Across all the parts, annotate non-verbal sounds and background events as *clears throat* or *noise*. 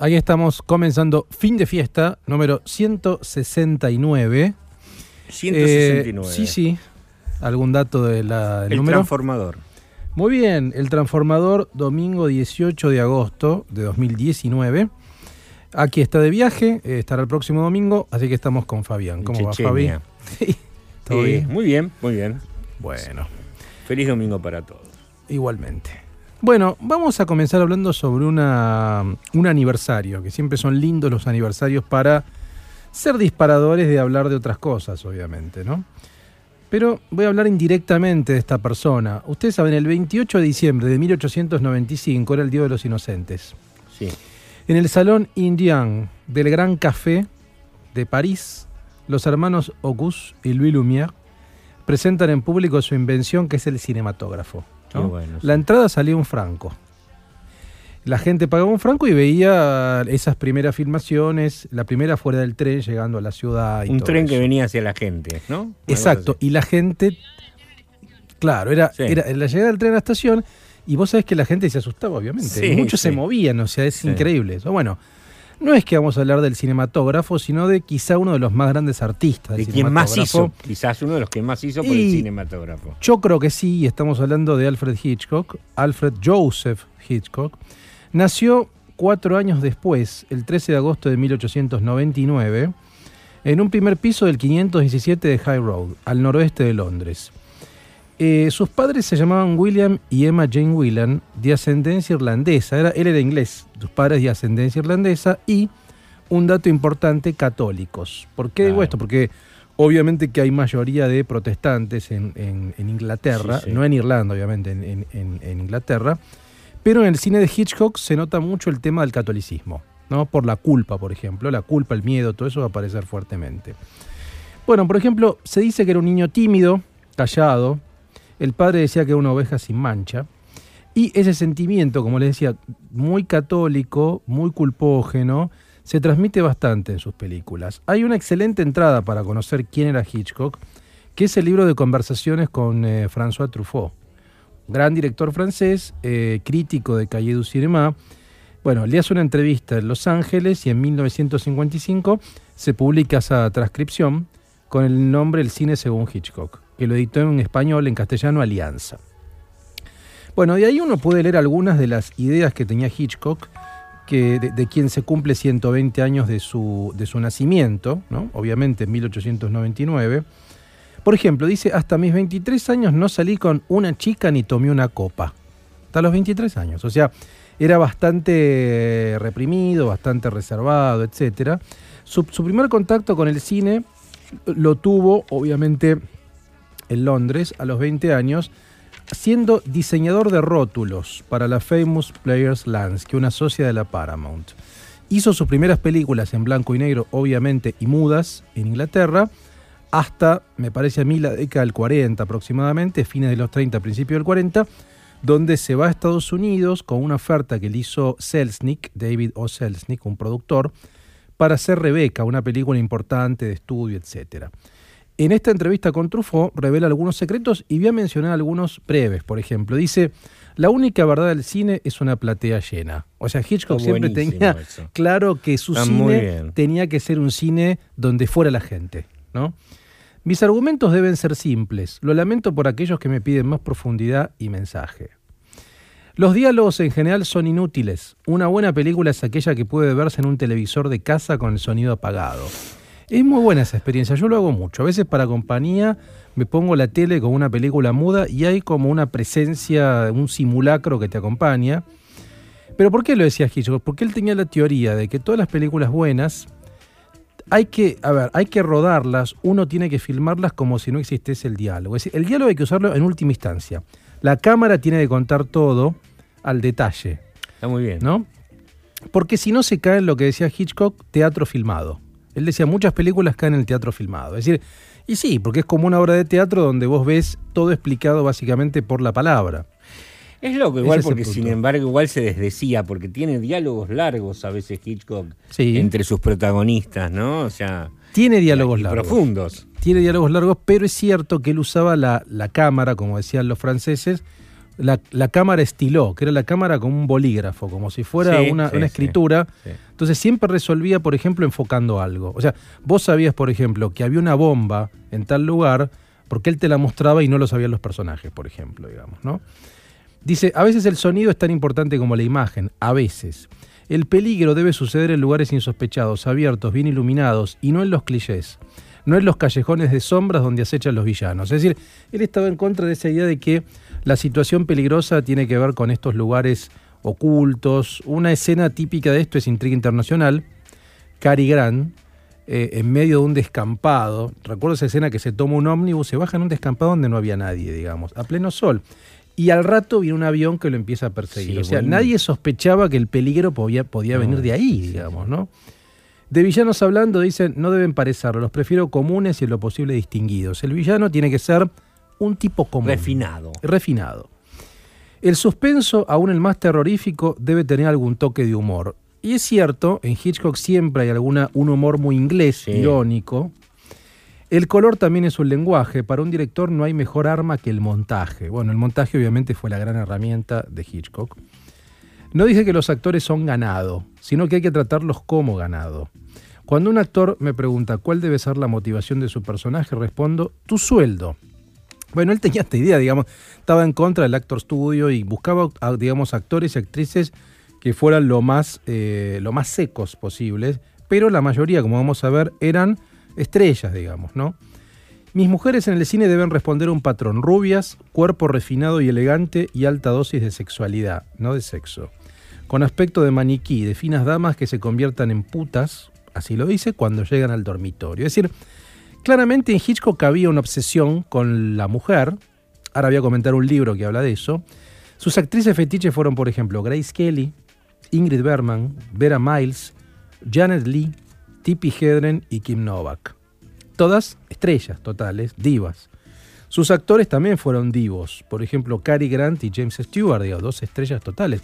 Ahí estamos comenzando fin de fiesta número 169. 169. Eh, sí, sí. ¿Algún dato de la, del El número? transformador. Muy bien, el transformador domingo 18 de agosto de 2019. Aquí está de viaje, eh, estará el próximo domingo, así que estamos con Fabián. ¿Cómo va Fabi? Chechenia. *laughs* Sí, ¿Todo Eh, bien? Muy bien, muy bien. Bueno, Feliz domingo para todos. igualmente. Bueno, vamos a comenzar hablando sobre una, un aniversario, que siempre son lindos los aniversarios para ser disparadores de hablar de otras cosas, obviamente, ¿no? Pero voy a hablar indirectamente de esta persona. Ustedes saben, el 28 de diciembre de 1895 era el Día de los Inocentes. Sí. En el Salón Indian del Gran Café de París, los hermanos Auguste y Louis Lumière presentan en público su invención que es el cinematógrafo. ¿No? Qué bueno, sí. La entrada salía un franco. La gente pagaba un franco y veía esas primeras filmaciones, la primera fuera del tren llegando a la ciudad. y Un todo tren que venía hacia la gente, ¿no? Algo Exacto, así. y la gente, claro, era, Sí. era la llegada del tren a la estación y vos sabés que la gente se asustaba, obviamente. Sí, Muchos se movían, o sea, es increíble eso. Bueno, no es que vamos a hablar del cinematógrafo, sino de quizá uno de los más grandes artistas De quien más hizo, quizás uno de los que más hizo por el cinematógrafo. Yo creo que sí, y estamos hablando de Alfred Hitchcock, Alfred Joseph Hitchcock. Nació cuatro años después, el 13 de agosto de 1899, en un primer piso del 517 de High Road, al noroeste de Londres. Eh, sus padres se llamaban William y Emma Jane Whelan, de ascendencia irlandesa. Era, él era inglés, sus padres de ascendencia irlandesa y, un dato importante, católicos. ¿Por qué digo Claro. esto? Porque obviamente que hay mayoría de protestantes en, en- en Inglaterra, Sí, sí. no en Irlanda, obviamente, en, en- en- en Inglaterra, pero en el cine de Hitchcock se nota mucho el tema del catolicismo, ¿no? Por la culpa, por ejemplo, la culpa, el miedo, todo eso va a aparecer fuertemente. Bueno, por ejemplo, se dice que era un niño tímido, callado, el padre decía que era una oveja sin mancha, y ese sentimiento, como les decía, muy católico, muy culpógeno, se transmite bastante en sus películas. Hay una excelente entrada para conocer quién era Hitchcock, que es el libro de conversaciones con eh, François Truffaut, gran director francés, eh, crítico de Cahiers du Cinéma. Bueno, le hace una entrevista en Los Ángeles y en 1955 se publica esa transcripción con el nombre El cine según Hitchcock, que lo editó en español, en castellano, Alianza. Bueno, de ahí uno puede leer algunas de las ideas que tenía Hitchcock, que de, de quien se cumple 120 años de su, de su nacimiento, ¿no? obviamente en 1899. Por ejemplo, dice, hasta mis 23 años no salí con una chica ni tomé una copa. Hasta los 23 años. O sea, era bastante reprimido, bastante reservado, etc. Su primer contacto con el cine lo tuvo, obviamente, en Londres a los 20 años, siendo diseñador de rótulos para la Famous Players es una socia de la Paramount. Hizo sus primeras películas en blanco y negro, obviamente, y mudas en Inglaterra, hasta, me parece a mí, la década del 40 aproximadamente, fines de los 30, principios del 40, donde se va a Estados Unidos con una oferta que le hizo Selznick, David O. Selznick, un productor, para hacer Rebeca, una película importante de estudio, etc. En esta entrevista con Truffaut revela algunos secretos y voy a mencionar algunos breves. Por ejemplo, dice, la única verdad del cine es una platea llena. O sea, Hitchcock siempre tenía eso. claro que su Está cine tenía que ser un cine donde fuera la gente, ¿no? Mis argumentos deben ser simples. Lo lamento por aquellos que me piden más profundidad y mensaje. Los diálogos en general son inútiles. Una buena película es aquella que puede verse en un televisor de casa con el sonido apagado. Es muy buena esa experiencia, yo lo hago mucho. A veces para compañía me pongo la tele con una película muda y hay como una presencia, un simulacro que te acompaña. Pero ¿por qué lo decía Hitchcock? Porque él tenía la teoría de que todas las películas buenas hay que, a ver, hay que rodarlas, uno tiene que filmarlas como si no existiese el diálogo. Es decir, el diálogo hay que usarlo en última instancia. La cámara tiene que contar todo al detalle, Está muy bien. ¿no? Porque si no se cae en lo que decía Hitchcock, teatro filmado. Él decía, muchas películas caen en el teatro filmado. Es decir, y sí, porque es como una obra de teatro donde vos ves todo explicado básicamente por la palabra. Es loco igual es porque sin embargo igual se desdecía, porque tiene diálogos largos a veces Hitchcock Sí. entre sus protagonistas, ¿no? O sea, Tiene diálogos largos. profundos. tiene diálogos largos, pero es cierto que él usaba la, la cámara, como decían los franceses, la, la cámara estiló, que era la cámara como un bolígrafo, como si fuera Sí, una, sí, una escritura. sí. Entonces siempre resolvía, por ejemplo, enfocando algo. O sea, vos sabías, por ejemplo, que había una bomba en tal lugar, porque él te la mostraba y no lo sabían los personajes, por ejemplo, digamos, ¿no? Dice, a veces el sonido es tan importante como la imagen, a veces. El peligro debe suceder en lugares insospechados, abiertos, bien iluminados, y no en los clichés, no en los callejones de sombras donde acechan los villanos. Es decir, él estaba en contra de esa idea de que la situación peligrosa tiene que ver con estos lugares ocultos. Una escena típica de esto es Intriga Internacional, Cary Grant, eh, en medio de un descampado. Recuerdo esa escena que se toma un ómnibus, se baja en un descampado donde no había nadie, digamos, a pleno sol. Y al rato viene un avión que lo empieza a perseguir. Sí, o sea, bueno. nadie sospechaba que el peligro podía, podía No, venir de ahí, digamos, ¿no? De villanos hablando, dicen, no deben parecerlo, los prefiero comunes y en lo posible distinguidos. El villano tiene que ser un tipo común. Refinado. Refinado. El suspenso, aún el más terrorífico, debe tener algún toque de humor. Y es cierto, en Hitchcock siempre hay alguna, un humor muy inglés, Sí. irónico. El color también es un lenguaje. Para un director no hay mejor arma que el montaje. Bueno, el montaje obviamente fue la gran herramienta de Hitchcock. No dije que los actores son ganado, sino que hay que tratarlos como ganado. Cuando un actor me pregunta cuál debe ser la motivación de su personaje, respondo, tu sueldo. Bueno, él tenía esta idea, digamos, estaba en contra del actor studio y buscaba, digamos, actores y actrices que fueran lo más, eh, lo más secos posibles, pero la mayoría, como vamos a ver, eran estrellas, digamos, ¿no? Mis mujeres en el cine deben responder a un patrón, rubias, cuerpo refinado y elegante y alta dosis de sexualidad, no de sexo. Con aspecto de maniquí, de finas damas que se conviertan en putas, así lo dice, cuando llegan al dormitorio. Es decir, Claramente en Hitchcock había una obsesión con la mujer. Ahora voy a comentar un libro que habla de eso. Sus actrices fetiches fueron, por ejemplo, Grace Kelly, Ingrid Bergman, Vera Miles, Janet Lee, Tippi Hedren y Kim Novak. Todas estrellas totales, divas. Sus actores también fueron divos. Por ejemplo, Cary Grant y James Stewart, digo, dos estrellas totales.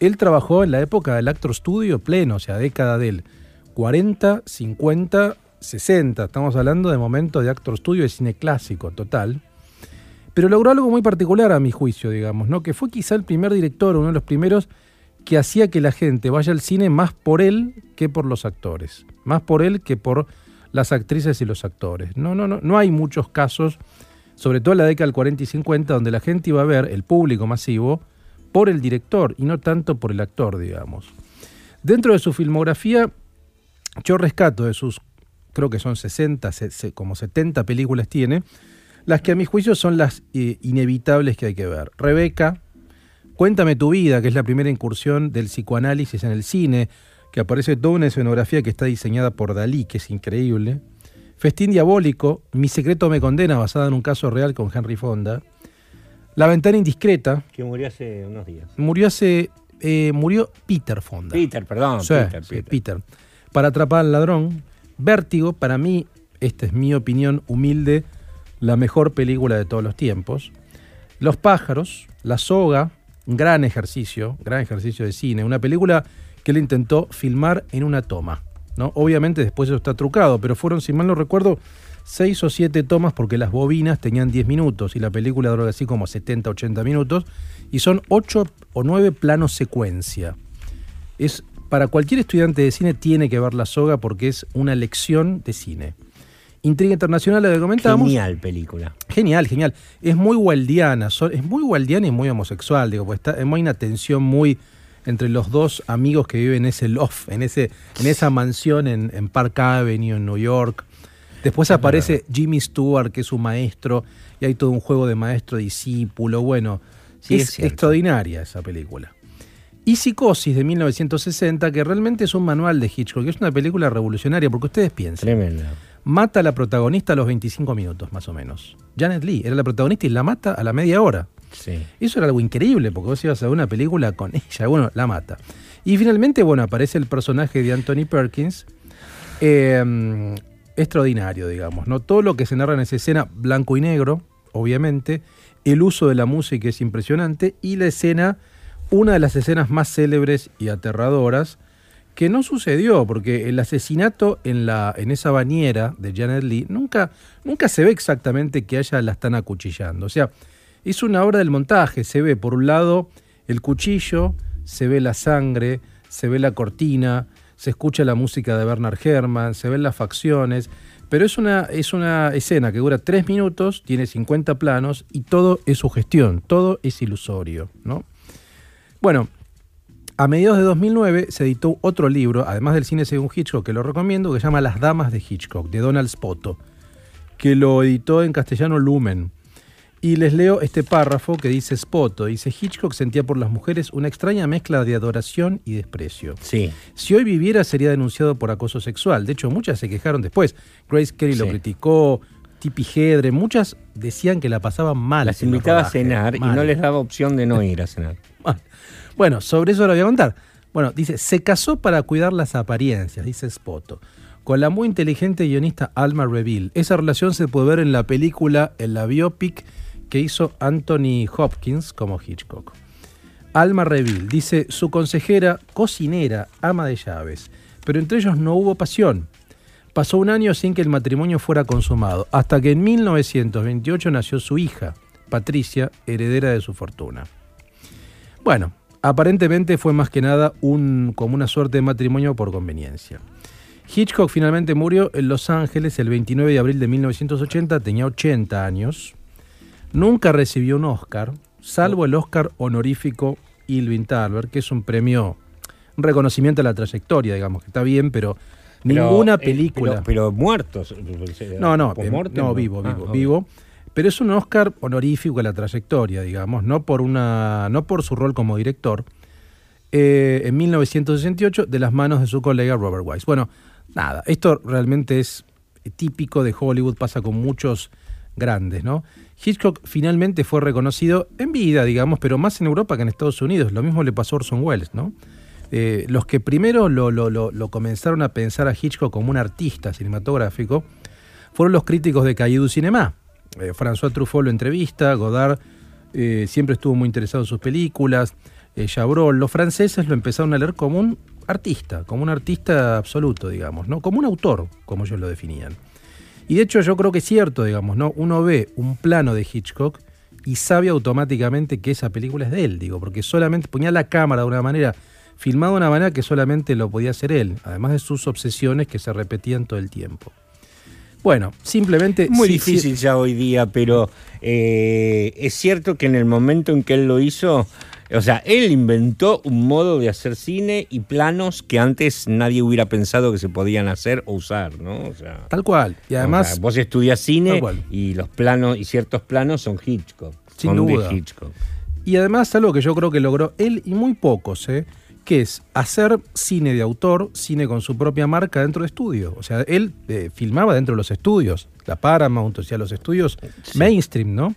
Él trabajó en la época del Actor Studio pleno, o sea, década del 40, 50, 60. Estamos hablando de momento de Actor Studio de cine clásico total. Pero logró algo muy particular a mi juicio, digamos, ¿no? Que fue quizá el primer director, uno de los primeros, que hacía que la gente vaya al cine más por él que por los actores. Más por él que por las actrices y los actores. No, no, no, no hay muchos casos, sobre todo en la década del 40 y 50, donde la gente iba a ver, el público masivo, por el director y no tanto por el actor, digamos. Dentro de su filmografía, yo rescato de sus, creo que son 60, se- se- como 70 películas tiene, las que a mi juicio son las eh, inevitables que hay que ver. Rebeca, Cuéntame tu vida, que es la primera incursión del psicoanálisis en el cine, que aparece toda una escenografía que está diseñada por Dalí, que es increíble. Festín Diabólico, Mi secreto me condena, basada en un caso real con Henry Fonda. La ventana indiscreta, Que murió hace unos días. murió hace. eh, murió Peter Fonda. Peter, perdón. Sí, Peter, sí, Peter. Peter. Para atrapar al ladrón. Vértigo, para mí, esta es mi opinión humilde, la mejor película de todos los tiempos. Los pájaros, La soga, gran ejercicio, gran ejercicio de cine. Una película que él intentó filmar en una toma. ¿no? Obviamente después eso está trucado, pero fueron, si mal no recuerdo, seis o siete tomas porque las bobinas tenían 10 minutos y la película duró así como 70, 80 minutos y son ocho o nueve planos secuencia es para cualquier estudiante de cine tiene que ver La Soga porque es una lección de cine. Intriga Internacional, la que comentábamos. Genial película. Genial, genial. Es muy waldiana, es muy waldiana y muy homosexual, digo, porque está, hay una tensión muy entre los dos amigos que viven en ese loft, en, ese, en esa mansión en, en Park Avenue, en New York. Después aparece Jimmy Stewart, que es su maestro, y hay todo un juego de maestro-discípulo. Bueno, Sí, es, extraordinaria esa película. Y Psicosis de 1960, que realmente es un manual de Hitchcock, que es una película revolucionaria, porque ustedes piensan. Tremenda. Mata a la protagonista a los 25 minutos, más o menos. Janet Lee era la protagonista y la mata a la media hora. Sí. Eso era algo increíble, porque vos ibas a ver una película con ella, bueno, la mata. Y finalmente, bueno, aparece el personaje de Anthony Perkins, eh, extraordinario, digamos, ¿no? Todo lo que se narra en esa escena, blanco y negro, obviamente, el uso de la música es impresionante, y la escena, una de las escenas más célebres y aterradoras, que no sucedió, porque el asesinato en, la, en esa bañera de Janet Lee nunca, nunca se ve exactamente que a ella la están acuchillando. O sea, es una obra del montaje, se ve por un lado el cuchillo, se ve la sangre, se ve la cortina, se escucha la música de Bernard Herrmann, se ven las facciones, pero es una, es una escena que dura tres minutos, tiene 50 planos y todo es sugestión, todo es ilusorio. ¿no? Bueno, a mediados de 2009 se editó otro libro, además del cine según Hitchcock, que lo recomiendo, que se llama Las Damas de Hitchcock, de Donald Spoto, que lo editó en castellano Lumen. Y les leo este párrafo que dice Spoto. Dice, Hitchcock sentía por las mujeres una extraña mezcla de adoración y desprecio. Sí. Si hoy viviera sería denunciado por acoso sexual. De hecho, muchas se quejaron después. Grace Kelly lo criticó, Tippi Hedren, muchas decían que la pasaban mal. Las invitaba a cenar y no les daba opción de no *laughs* ir a cenar. Mal. Bueno, sobre eso lo voy a contar. Bueno, dice, se casó para cuidar las apariencias, dice Spoto, con la muy inteligente guionista Alma Reville. Esa relación se puede ver en la película, en la biopic que hizo Anthony Hopkins como Hitchcock. Alma Reville dice, su consejera, cocinera, ama de llaves, pero entre ellos no hubo pasión. Pasó un año sin que el matrimonio fuera consumado, hasta que en 1928 nació su hija, Patricia, heredera de su fortuna. Bueno, aparentemente fue más que nada un, como una suerte de matrimonio por conveniencia. Hitchcock finalmente murió en Los Ángeles el 29 de abril de 1980, tenía 80 años. Nunca recibió un Oscar, salvo el Oscar honorífico Ilvin Tarver, que es un premio, un reconocimiento a la trayectoria, digamos, que está bien, pero, Pero, ninguna eh, película... pero, pero muertos. No, no, no, vivo, Ah, vivo, ok. Pero es un Oscar honorífico a la trayectoria, digamos, no por una, no por su rol como director. eh, en 1968, de las manos de su colega Robert Wise. Bueno, nada, esto realmente es típico de Hollywood, pasa con muchos grandes, ¿no? Hitchcock finalmente fue reconocido en vida, digamos, pero más en Europa que en Estados Unidos. Lo mismo le pasó a Orson Welles, ¿no? Eh, los que primero lo, comenzaron a pensar a Hitchcock como un artista cinematográfico fueron los críticos de Cahiers du Cinéma. Eh, François Truffaut lo entrevista, Godard eh, siempre estuvo muy interesado en sus películas, eh, Chabrol. Los franceses lo empezaron a leer como un artista, como un artista absoluto, digamos, ¿no? Como un autor, como ellos lo definían. Y de hecho yo creo que es cierto, digamos, ¿no? Uno ve un plano de Hitchcock y sabe automáticamente que esa película es de él, digo, porque solamente ponía la cámara de una manera, filmado de una manera que solamente lo podía hacer él, además de sus obsesiones que se repetían todo el tiempo. Bueno, simplemente... Muy sí, sí, difícil ya hoy día, pero eh, es cierto que en el momento en que él lo hizo, o sea, él inventó un modo de hacer cine y planos que antes nadie hubiera pensado que se podían hacer o usar, ¿no? O sea, Tal cual. Y o además, sea, vos estudias cine y los planos y ciertos planos son Hitchcock. Sin son duda. de Hitchcock. y además algo que yo creo que logró él y muy pocos, ¿eh? Que es hacer cine de autor, cine con su propia marca dentro de estudio. O sea, él eh, filmaba dentro de los estudios, la Paramount, o sea, los estudios Sí. mainstream, ¿no?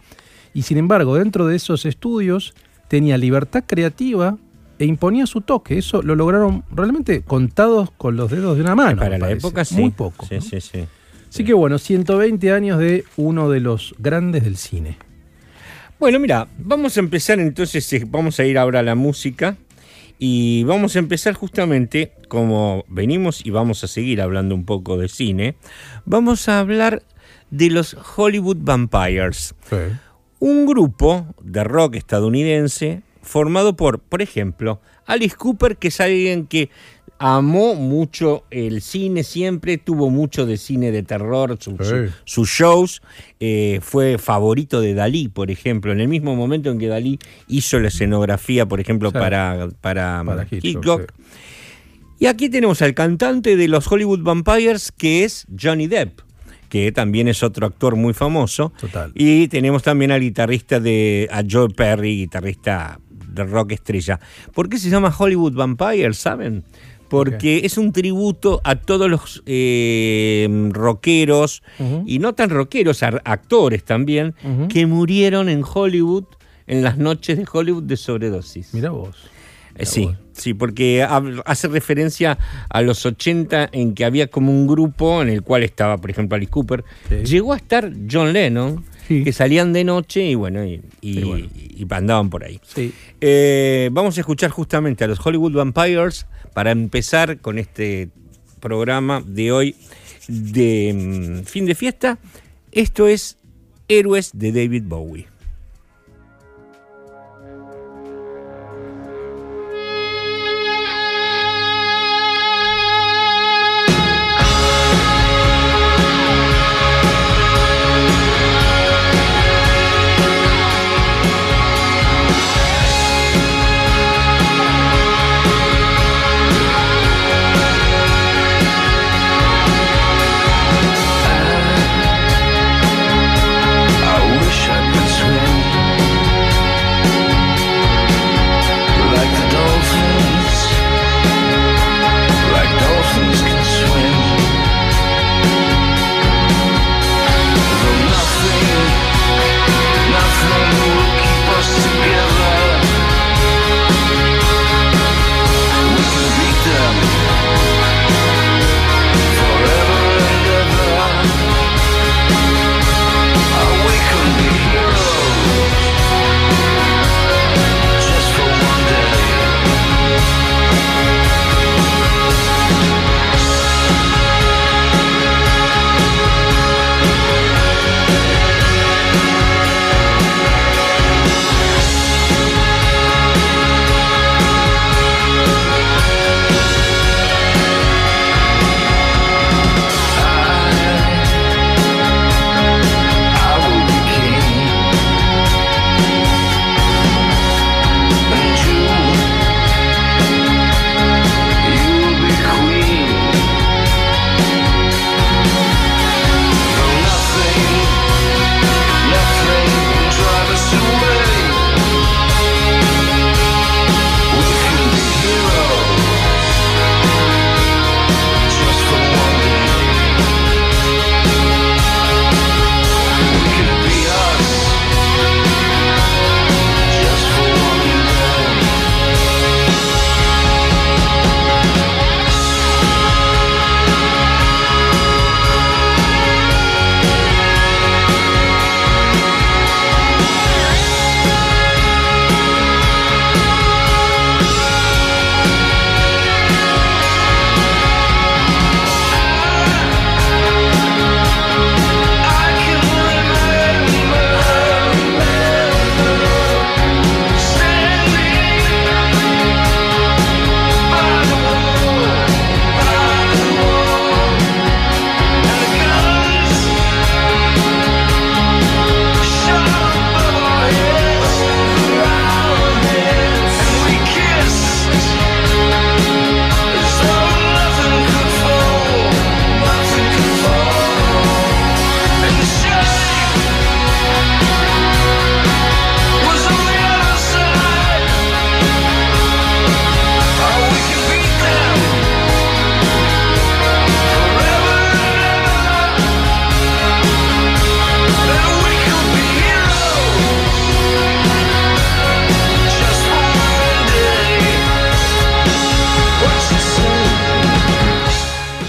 Y sin embargo, dentro de esos estudios tenía libertad creativa e imponía su toque. Eso lo lograron realmente contados con los dedos de una mano. Para la época sí. Muy poco. Sí, ¿no? sí, sí. Así que bueno, 120 años de uno de los grandes del cine. Bueno, mira, vamos a empezar entonces, eh, vamos a ir ahora a la música y vamos a empezar justamente como venimos y vamos a seguir hablando un poco de cine, vamos a hablar de los Hollywood Vampires, un grupo de rock estadounidense formado por, por ejemplo, Alice Cooper, que es alguien que amó mucho el cine siempre, tuvo mucho de cine de terror, su- Sí. su- sus shows, eh, fue favorito de Dalí, por ejemplo, en el mismo momento en que Dalí hizo la escenografía, por ejemplo, Sí. para, para, Para Hitchcock. Sí. Y aquí tenemos al cantante de los Hollywood Vampires, que es Johnny Depp, que también es otro actor muy famoso. Total. Y tenemos también al guitarrista de, a Joe Perry, guitarrista de rock estrella. ¿Por qué se llama Hollywood Vampire? ¿Saben? Porque es un tributo a todos los eh, rockeros, y no tan rockeros, actores también, que murieron en Hollywood en las noches de Hollywood de sobredosis. Mira vos. Eh, Sí, sí, porque hace referencia a los 80 en que había como un grupo en el cual estaba, por ejemplo, Alice Cooper. Sí. Llegó a estar John Lennon, Sí. que salían de noche y bueno, y, andaban por ahí. Sí. Eh, vamos a escuchar justamente a los Hollywood Vampires para empezar con este programa de hoy de mm, fin de fiesta. Esto es Héroes de David Bowie.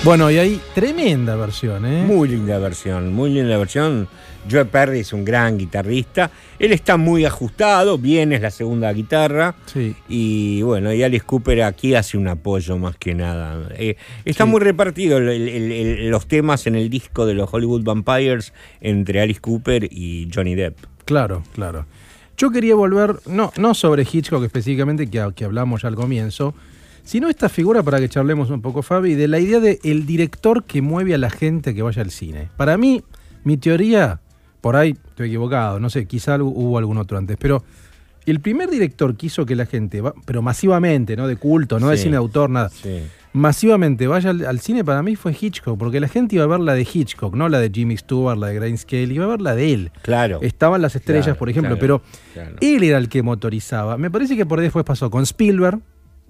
Bueno, y hay tremenda versión, ¿eh? Muy linda versión, muy linda versión. Joe Perry es un gran guitarrista. Él está muy ajustado, bien es la segunda guitarra. Sí. Y bueno, y Alice Cooper aquí hace un apoyo más que nada. Eh, está muy repartido el- el- el- el- los temas en el disco de los Hollywood Vampires entre Alice Cooper y Johnny Depp. Claro, claro. Yo quería volver, no, no sobre Hitchcock específicamente, que, que hablamos ya al comienzo, sino esta figura para que charlemos un poco, Fabi, de la idea de el director que mueve a la gente que vaya al cine. Para mí, mi teoría, por ahí estoy equivocado, no sé, quizá hu- hubo algún otro antes, pero el primer director que hizo que la gente, pero masivamente, ¿no? De culto, no de cine de autor, nada, Sí. masivamente vaya al, al cine para mí fue Hitchcock, porque la gente iba a ver la de Hitchcock, no la de Jimmy Stewart, la de Grayscale, iba a ver la de él. Claro. Estaban las estrellas, Claro, por ejemplo, claro, pero claro. él era el que motorizaba. Me parece que por ahí después pasó con Spielberg,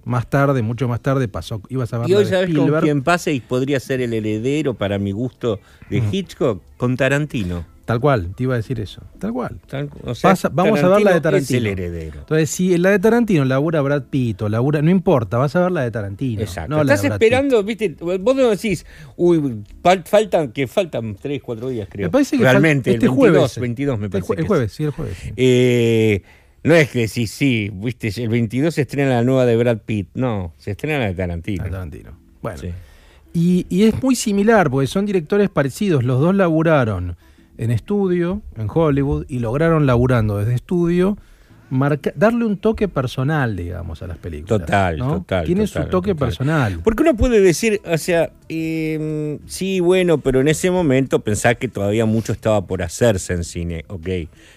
más tarde, mucho más tarde pasó, ibas a ver Y hoy sabes con quién pasa y podría ser el heredero para mi gusto de Hitchcock con Tarantino. Tal cual, te iba a decir eso. Tal cual. Tal- o sea, Pasa- vamos a ver la de Tarantino. Es el heredero. Entonces, si la de Tarantino labura Brad Pitt o labura, no importa, vas a ver la de Tarantino. Exacto. no Estás esperando, viste, vos no decís, uy, fal- faltan, que faltan 3, 4 días, creo. Me parece que Realmente, este el 22, jueves. 22 me El, parece jue- el que es. jueves, sí, el jueves. sí. Eh, no es que decís, sí, viste, el 22 se estrena la nueva de Brad Pitt. No, se estrena la de Tarantino. La Tarantino. Bueno. Sí. Y, y es muy similar, porque son directores parecidos. Los dos laburaron en estudio, en Hollywood, y lograron laburando desde estudio marca- darle un toque personal, digamos, a las películas. Total, ¿no? total, Tiene total, su toque total. personal. Porque uno puede decir, o sea, eh, sí, bueno, pero en ese momento pensar que todavía mucho estaba por hacerse en cine, ok,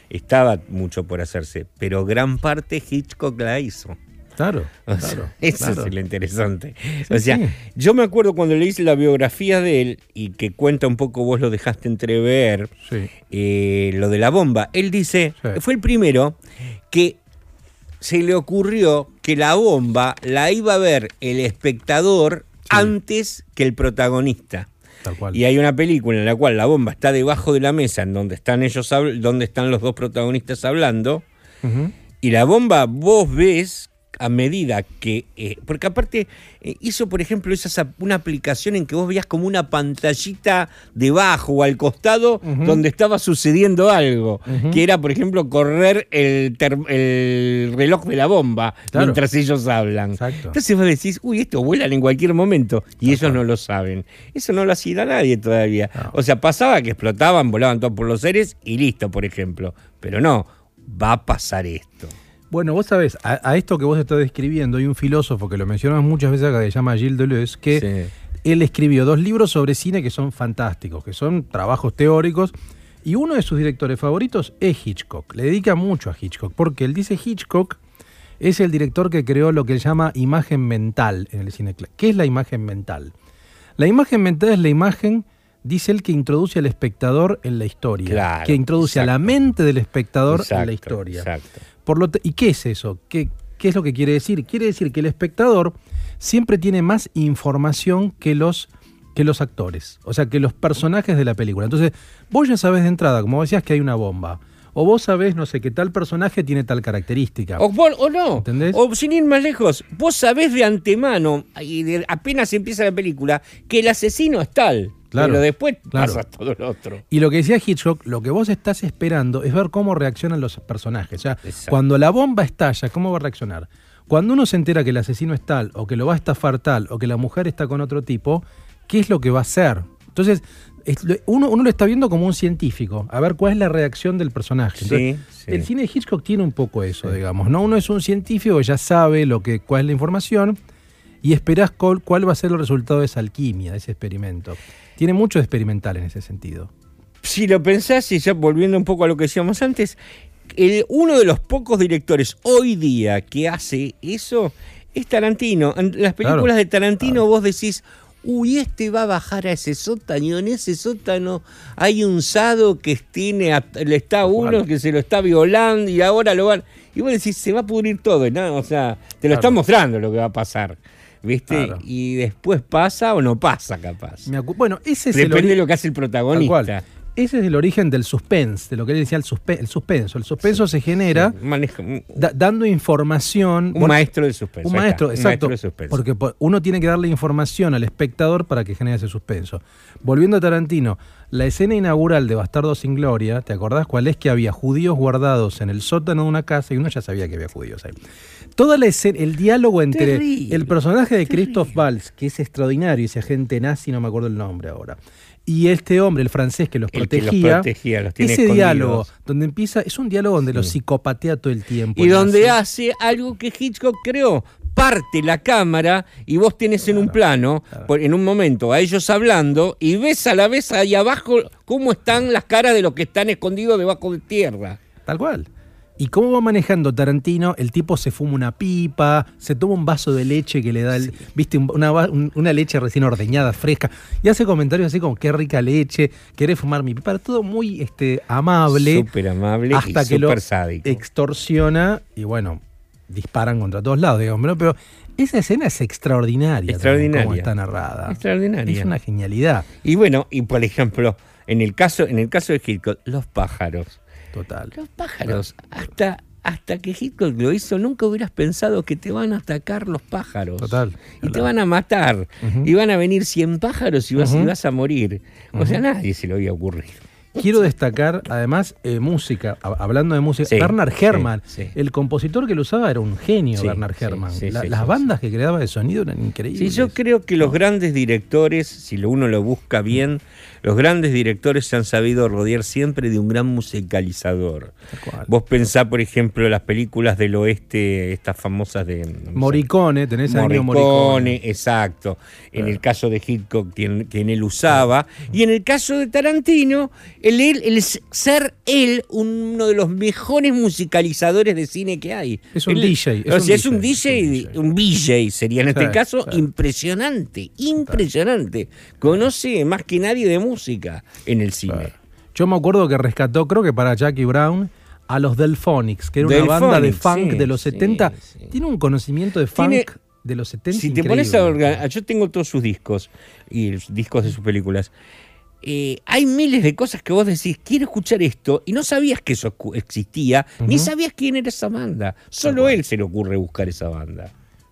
estaba mucho por hacerse, pero gran parte Hitchcock la hizo. Claro, *laughs* O sea, claro. eso claro. es lo interesante. Sí, o sea, sí. yo me acuerdo cuando leí la biografía de él y que cuenta un poco, vos lo dejaste entrever, Sí. eh, lo de la bomba. Él dice, fue el primero que se le ocurrió que la bomba la iba a ver el espectador antes que el protagonista. Tal cual. Y hay una película en la cual la bomba está debajo de la mesa en donde están ellos donde están los dos protagonistas hablando y la bomba vos ves a medida que... eh, porque aparte eh, hizo, por ejemplo, esa, una aplicación en que vos veías como una pantallita debajo o al costado donde estaba sucediendo algo. Que era, por ejemplo, correr el, reloj de la bomba Claro. mientras ellos hablan. Exacto. Entonces vos decís, uy, esto vuelan en cualquier momento. Y ellos no lo saben. Eso no lo hacía nadie todavía. No. O sea, pasaba que explotaban, volaban todos por los seres y listo, por ejemplo. Pero no, va a pasar esto. Bueno, vos sabés, a, a esto que vos estás describiendo, hay un filósofo que lo mencionamos muchas veces acá, que se llama Gilles Deleuze, que Sí. él escribió dos libros sobre cine que son fantásticos, que son trabajos teóricos, y uno de sus directores favoritos es Hitchcock. Le dedica mucho a Hitchcock, porque él dice Hitchcock es el director que creó lo que él llama imagen mental en el cine. ¿Qué es la imagen mental? La imagen mental es la imagen, dice él, que introduce al espectador en la historia, Claro, que introduce a la mente del espectador en la historia. Exacto. Por lo ¿Y qué es eso? ¿Qué, ¿Qué es lo que quiere decir? Quiere decir que el espectador siempre tiene más información que los, que los actores, o sea, que los personajes de la película. Entonces, vos ya sabés de entrada, como decías, que hay una bomba. O vos sabés, no sé, que tal personaje tiene tal característica. O, vos- o no, ¿Entendés? o sin ir más lejos, vos sabés de antemano, y de- apenas empieza la película, que el asesino es tal. Claro, pero después claro. pasa todo lo otro. Y lo que decía Hitchcock, lo que vos estás esperando es ver cómo reaccionan los personajes. O sea, Exacto. cuando la bomba estalla, ¿cómo va a reaccionar? Cuando uno se entera que el asesino es tal, o que lo va a estafar tal, o que la mujer está con otro tipo, ¿qué es lo que va a hacer? Entonces, uno, uno lo está viendo como un científico, a ver cuál es la reacción del personaje. Entonces, Sí, sí. El cine de Hitchcock tiene un poco eso, digamos. ¿no? Uno es un científico ya sabe lo que, cuál es la información y esperás cuál, cuál va a ser el resultado de esa alquimia, de ese experimento. Tiene mucho de experimental en ese sentido. Si lo pensás, y ya volviendo un poco a lo que decíamos antes, el, uno de los pocos directores hoy día que hace eso es Tarantino. En las películas Claro, de Tarantino vos decís, uy, este va a bajar a ese sótano, en ese sótano hay un sado que tiene, a- le está uno que se lo está violando y ahora lo van... Y vos decís, se va a pudrir todo, ¿no? O sea, te lo Claro. está mostrando lo que va a pasar. ¿Viste? Claro. Y después pasa o no pasa, capaz. Me bueno, ese es el Depende de lo que hace el protagonista. Ese es el origen del suspense, de lo que él decía el, suspe- el suspenso. El suspenso se genera Maneja- un, da- dando información. un bueno, maestro de suspenso. Un maestro, está, un exacto. maestro de suspenso. porque po- uno tiene que darle información al espectador para que genere ese suspenso. Volviendo a Tarantino, la escena inaugural de Bastardo sin Gloria, ¿te acordás cuál es? Que había judíos guardados en el sótano de una casa y uno ya sabía que había judíos ahí. Toda la escena, el diálogo entre Terrible, el personaje de Christoph Waltz, que es extraordinario, ese agente nazi, no me acuerdo el nombre ahora, y este hombre, el francés que los El que los protegía, protegía, los tiene ese escondidos. diálogo, donde empieza, es un diálogo donde los psicopatea todo el tiempo. y donde nazi. hace algo que Hitchcock creó. Parte la cámara y vos tenés en un plano, por- en un momento, a ellos hablando y ves a la vez ahí abajo cómo están las caras de los que están escondidos debajo de tierra. Tal cual. Y cómo va manejando Tarantino, el tipo se fuma una pipa, se toma un vaso de leche que le da, el, viste, Un- una, leche recién ordeñada, fresca, y hace comentarios así como, qué rica leche, querés fumar mi pipa, todo muy este, amable, Súper amable hasta y que lo sádico. extorsiona y bueno, disparan contra todos lados, digamos, ¿no? Pero esa escena es extraordinaria. Extraordinaria. Cómo está narrada. Extraordinaria. Es una genialidad Y bueno, y por ejemplo, en el caso, en el caso de Hitchcock, los pájaros. Total. Los pájaros, hasta, hasta que Hitchcock lo hizo, nunca hubieras pensado que te van a atacar los pájaros. Total. Y te van a matar. Y van a venir 100 pájaros y vas, y Ujú. vas a morir. O sea, nadie se le había ocurrido. Quiero destacar, además, eh, música. Ha- Hablando de música, Sí, Bernard sí, Herrmann, sí. el compositor que lo usaba era un genio, Sí, Bernard sí, Herrmann. sí, La- sí, las sí, bandas que creaba de sonido eran Sí, increíbles. yo creo que los grandes directores, si lo- uno lo busca bien, los grandes directores se han sabido rodear siempre de un gran musicalizador. Vos pensá, por ejemplo, las películas del oeste, estas famosas de... no Morricone, tenés Morricone, Morricone. exacto. En el caso de Hitchcock, quien, quien él usaba. Y en el caso de Tarantino, el, él- el ser él uno de los mejores musicalizadores de cine que hay. Es un Él- DJ, es o un es un DJ, DJ, un VJ sería en este caso, impresionante, impresionante. Conoce más que nadie de música en el cine. Claro. Yo me acuerdo que rescató, creo que para Jackie Brown, a los Delphonics, que era una banda de funk sí, de los sí, 70. sí. Tiene un conocimiento de funk de los 70. Si te pones a orga- yo tengo todos sus discos y los discos de sus películas. Eh, hay miles de cosas que vos decís, quiero escuchar esto, y no sabías que eso existía, ni sabías quién era esa banda. Solo él se le ocurre buscar esa banda.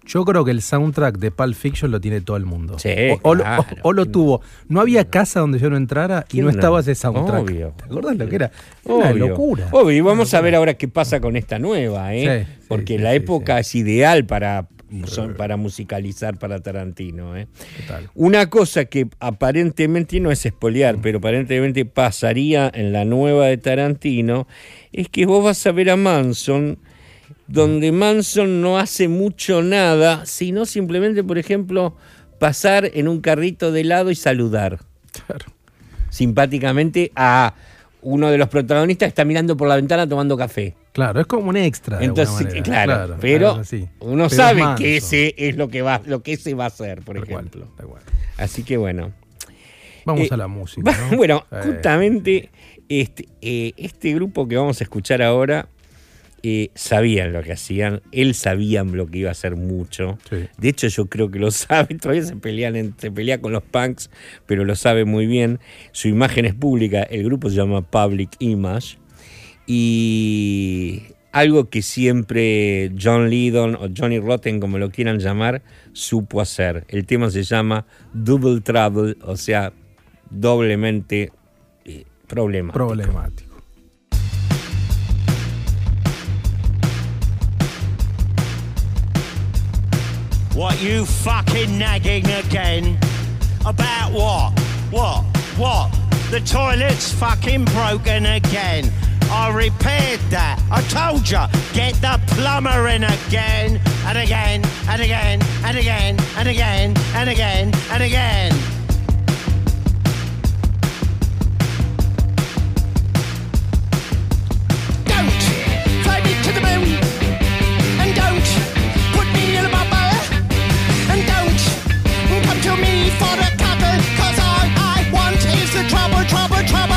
Yo creo que el soundtrack de Pulp Fiction lo tiene todo el mundo. Sí, o, lo- claro. o- o lo tuvo. No había casa donde yo no entrara y ¿Quién no estaba ese soundtrack. Obvio. ¿Te acuerdas lo que era? Una Obvio. locura. Obvio, y vamos a ver ahora qué pasa con esta nueva, ¿eh? Sí, Porque sí, la época es ideal para, para musicalizar para Tarantino, ¿eh? Total. Una cosa que aparentemente no es espolear, Mm. pero aparentemente pasaría en la nueva de Tarantino, es que vos vas a ver a Manson, donde Manson no hace mucho nada, sino simplemente, por ejemplo, pasar en un carrito de helado y saludar Claro. simpáticamente a uno de los protagonistas que está mirando por la ventana tomando café. Claro, es como un extra. de Entonces, manera. claro, pero uno Pero sabe es que ese es lo que va, lo que ese va a hacer, por Tal ejemplo. cual. Así que bueno. Vamos Eh, a la música. ¿no? *laughs* Bueno, Sí. justamente este, eh, este grupo que vamos a escuchar ahora eh, sabían lo que hacían, él sabían lo que iba a hacer mucho. Sí. De hecho, yo creo que lo *laughs* sabe, todavía se pelean, en- se pelea con los punks, pero lo sabe muy bien. Su imagen es pública, el grupo se llama Public Image. Y algo que siempre John Lydon o Johnny Rotten, como lo quieran llamar, supo hacer. El tema se llama Double Trouble, o sea, doblemente eh, problemático. Problemático. What you fucking nagging again? About what? What? What? The toilet's fucking broken again. I repaired that. I told ya, get the plumber in again and again and again and again and again and again and again. Don't trouble, trouble,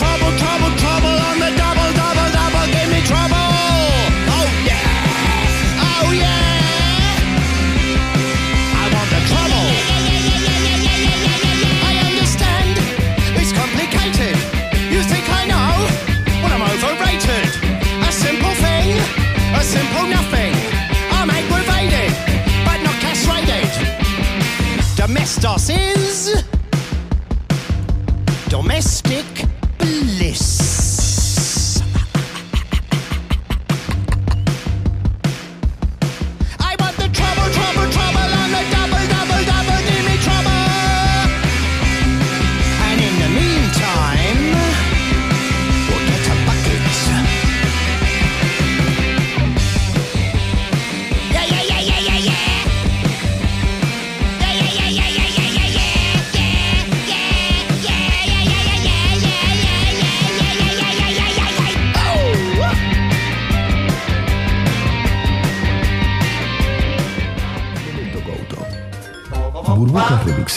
trouble, trouble, trouble on the double, double, double. Give me trouble. Oh yeah. Oh yeah. I want the trouble. I understand. It's complicated. You think I know? Well, I'm overrated. A simple thing. A simple nothing. I'm aggravated, but not castrated. Domestos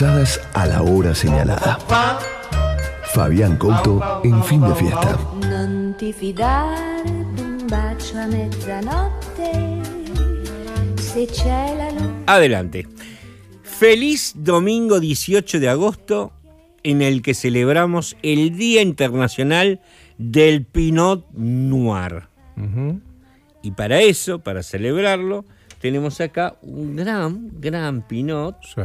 A la hora señalada. Fabián Couto en fin de fiesta. Non ti fidare d'un bacio a mezzanotte se c'è la luce. Adelante. Feliz domingo 18 de agosto en el que celebramos el Día Internacional del Pinot Noir. Y para eso, para celebrarlo, tenemos acá un gran, gran Pinot Sí.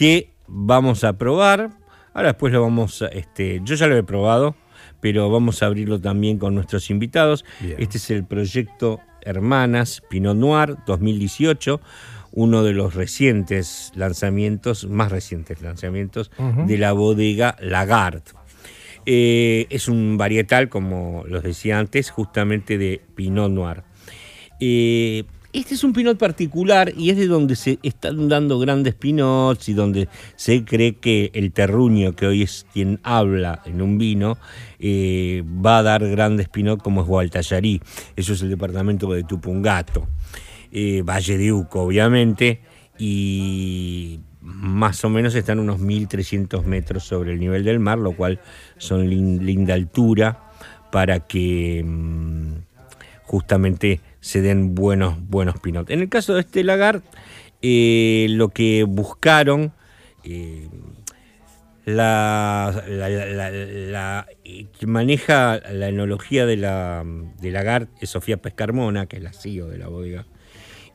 Que vamos a probar. Ahora después lo vamos a, este, yo ya lo he probado, pero vamos a abrirlo también con nuestros invitados. Bien. Este es el proyecto Hermanas Pinot Noir 2018, uno de los recientes lanzamientos, más recientes lanzamientos de la bodega Lagarde. Eh, es un varietal, como los decía antes, justamente de Pinot Noir. Eh, este es un pinot particular y es de donde se están dando grandes pinots y donde se cree que el terruño, que hoy es quien habla en un vino, eh, va a dar grandes pinots como es Gualtallarí. Eso es el departamento de Tupungato. Eh, Valle de Uco, obviamente, y más o menos están unos 1300 metros sobre el nivel del mar, lo cual son lin- linda altura para que mm, justamente se den buenos, buenos pinot. En el caso de este lagar, eh, lo que buscaron, eh, la, la, quien maneja la enología de la de Lagarde es Sofía Pescarmona, que es la CEO de la bodega.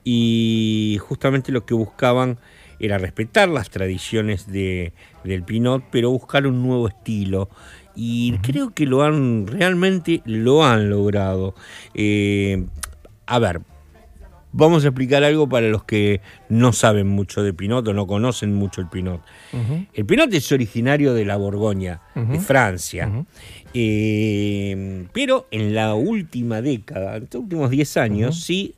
Y justamente lo que buscaban era respetar las tradiciones de, del Pinot, pero buscar un nuevo estilo. Y creo que lo han, realmente lo han logrado. Eh, a ver, vamos a explicar algo para los que no saben mucho de Pinot o no conocen mucho el Pinot. El Pinot es originario de la Borgoña, de. Francia. Eh, pero en la última década, en los últimos 10 años, sí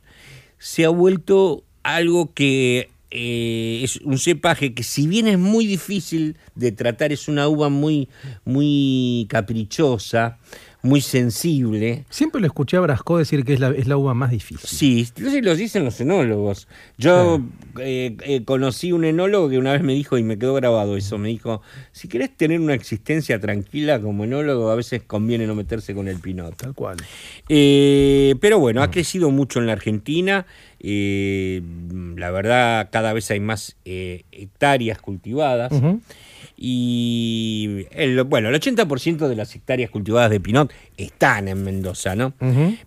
se ha vuelto algo que eh, es un cepaje que si bien es muy difícil de tratar, es una uva muy, muy caprichosa, muy sensible. Siempre lo escuché a Brasco decir que es la, es la uva más difícil. Sí, no sé si lo dicen los enólogos. Yo eh, eh, conocí un enólogo que una vez me dijo, y me quedó grabado eso, me dijo, si querés tener una existencia tranquila como enólogo, a veces conviene no meterse con el pinot. Tal cual. Eh, pero bueno, ha crecido mucho en la Argentina. la verdad, cada vez hay más hectáreas cultivadas. Ujú. Y el, bueno, el 80% de las hectáreas cultivadas de Pinot están en Mendoza, ¿no?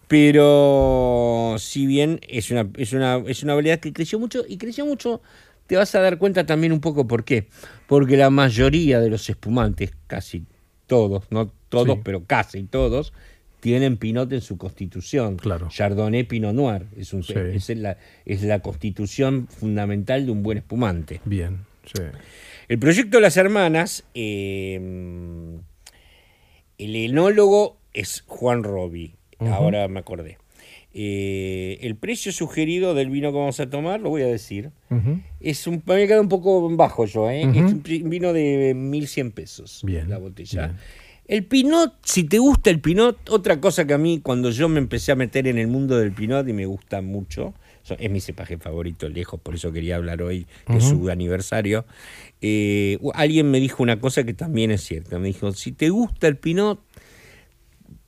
Pero si bien es una, es una, es una variedad que creció mucho y creció mucho, te vas a dar cuenta también un poco por qué. Porque la mayoría de los espumantes, casi todos, no todos, Sí. pero casi todos, tienen Pinot en su constitución. Claro. Chardonnay Pinot Noir. Es, un, Sí. es, la, es la constitución fundamental de un buen espumante. Bien. Sí. El proyecto de las hermanas, eh, el enólogo es Juan Robi, ahora me acordé. Eh, el precio sugerido del vino que vamos a tomar, lo voy a decir, es un, me queda un poco bajo yo, ¿eh? Es un vino de 1100 pesos Bien, la botella. bien. El Pinot, si te gusta el Pinot, otra cosa que a mí cuando yo me empecé a meter en el mundo del Pinot y me gusta mucho, es mi cepaje favorito lejos, por eso quería hablar hoy de Ujú. su aniversario, eh, alguien me dijo una cosa que también es cierta, me dijo, si te gusta el Pinot,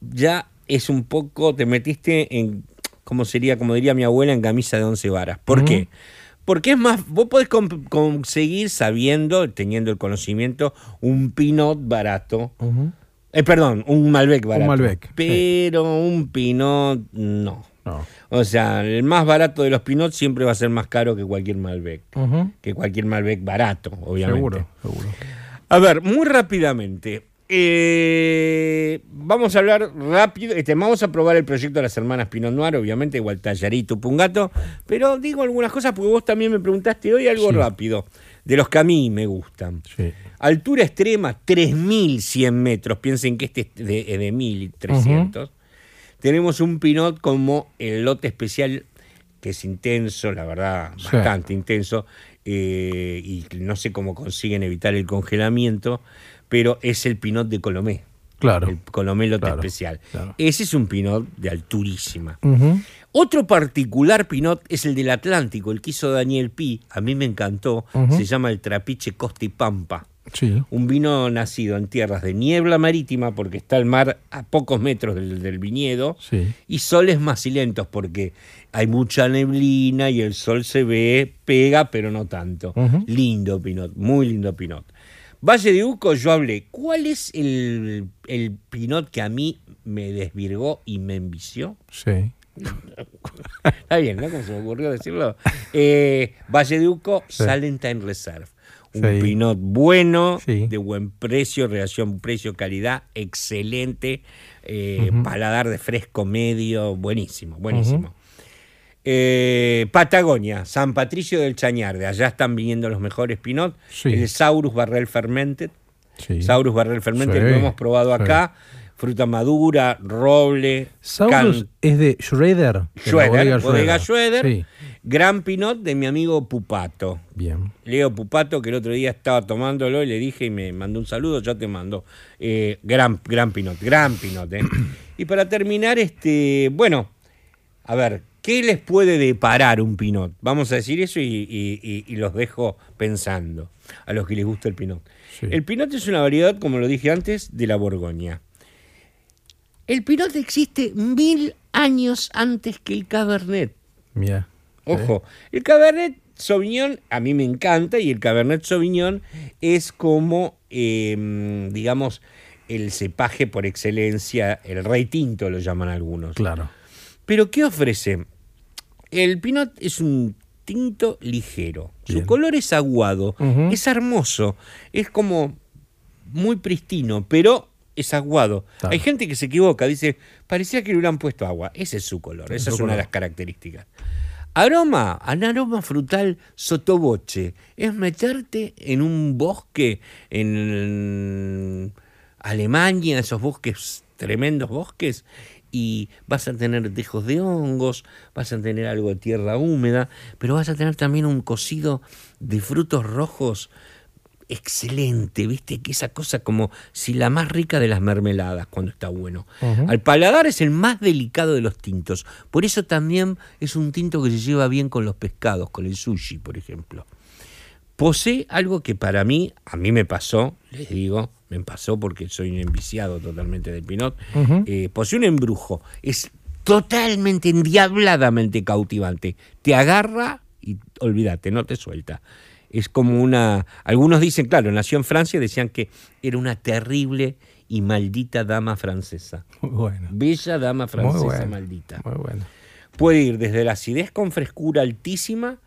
ya es un poco, te metiste en, como sería, como diría mi abuela, en camisa de once varas. ¿Por qué? Porque es más, vos podés conseguir sabiendo, teniendo el conocimiento, un Pinot barato. Eh, perdón, un Malbec barato. Malbec, sí. Pero un Pinot no. No. O sea, el más barato de los Pinot siempre va a ser más caro que cualquier Malbec. Que cualquier Malbec barato, obviamente. Seguro, seguro. A ver, muy rápidamente. eh, vamos a hablar rápido. Este, vamos a probar el proyecto de las hermanas Pinot Noir, obviamente, igual Tallarito, Pungato. Pero digo algunas cosas porque vos también me preguntaste hoy algo Sí. rápido. De los que a mí me gustan. Sí. Altura extrema, 3.100 metros. Piensen que este es de, de 1.300. Tenemos un Pinot como el lote especial, que es intenso, la verdad, Sí. bastante intenso. eh, y no sé cómo consiguen evitar el congelamiento, pero es el Pinot de Colomé. Claro. El Colomé lote Claro, especial. claro. Ese es un Pinot de alturísima. Otro particular Pinot es el del Atlántico, el que hizo Daniel Pi. A mí me encantó. Se llama el Trapiche Costa y Pampa. Sí. Un vino nacido en tierras de niebla marítima, porque está el mar a pocos metros del, del viñedo, Sí. y soles macilentos, porque hay mucha neblina y el sol se ve, pega, pero no tanto. Lindo Pinot, muy lindo Pinot. Valle de Uco, yo hablé. ¿Cuál es el, el Pinot que a mí me desvirgó y me envició? Sí. *laughs* Está bien, ¿no? Como se me ocurrió decirlo. Eh, Valle de Uco, Sí. Salentine Reserve. Un Sí. pinot bueno, Sí. de buen precio, relación precio-calidad, excelente. eh. Paladar de fresco medio, buenísimo, buenísimo. Eh, Patagonia, San Patricio del Chañar, de allá están viniendo los mejores pinot. Sí. El Saurus Barrel Fermented. Sí. Saurus Barrel Fermented Sí. lo hemos probado acá. Fruta madura, roble. Saurus es de Schroeder. Schroeder, bodega Schroeder. Sí. Gran Pinot de mi amigo Pupato. Bien. Leo Pupato, que el otro día estaba tomándolo y le dije y me mandó un saludo, ya te mando. Eh, gran, gran Pinot, gran Pinot. ¿eh? *clears throat* y para terminar, este, bueno, a ver, ¿qué les puede deparar un Pinot? Vamos a decir eso y, y- y- y los dejo pensando a los que les gusta el Pinot. Sí. El Pinot es una variedad, como lo dije antes, de la Borgoña. El Pinot existe mil años antes que el Cabernet. Mira. Ojo, el Cabernet Sauvignon a mí me encanta y el Cabernet Sauvignon es como, eh, digamos, el cepaje por excelencia, el rey tinto lo llaman algunos. Claro. Pero ¿qué ofrece? El Pinot es un tinto ligero. Su color es aguado, es hermoso, es como muy pristino, pero es aguado. Claro. Hay gente que se equivoca, dice, parecía que le hubieran puesto agua. Ese es su color, Es esa es una de las características. Aroma, un aroma frutal sotoboche. Es meterte en un bosque en Alemania, esos bosques, tremendos bosques, y vas a tener tejos de hongos, vas a tener algo de tierra húmeda, pero vas a tener también un cocido de frutos rojos excelente, viste, que esa cosa como si la más rica de las mermeladas cuando está bueno. Al paladar es el más delicado de los tintos, por eso también es un tinto que se lleva bien con los pescados, con el sushi, por ejemplo. Posee algo que para mí, a mí me pasó, les digo, me pasó porque soy un enviciado totalmente del Pinot, eh, posee un embrujo, es totalmente endiabladamente cautivante, te agarra y olvídate, no te suelta. Es como una, algunos dicen, claro, nació en Francia, decían que era una terrible y maldita dama francesa. Muy bueno. Bella dama Muy francesa bueno. maldita. Muy bueno. Puede ir desde la acidez con frescura altísima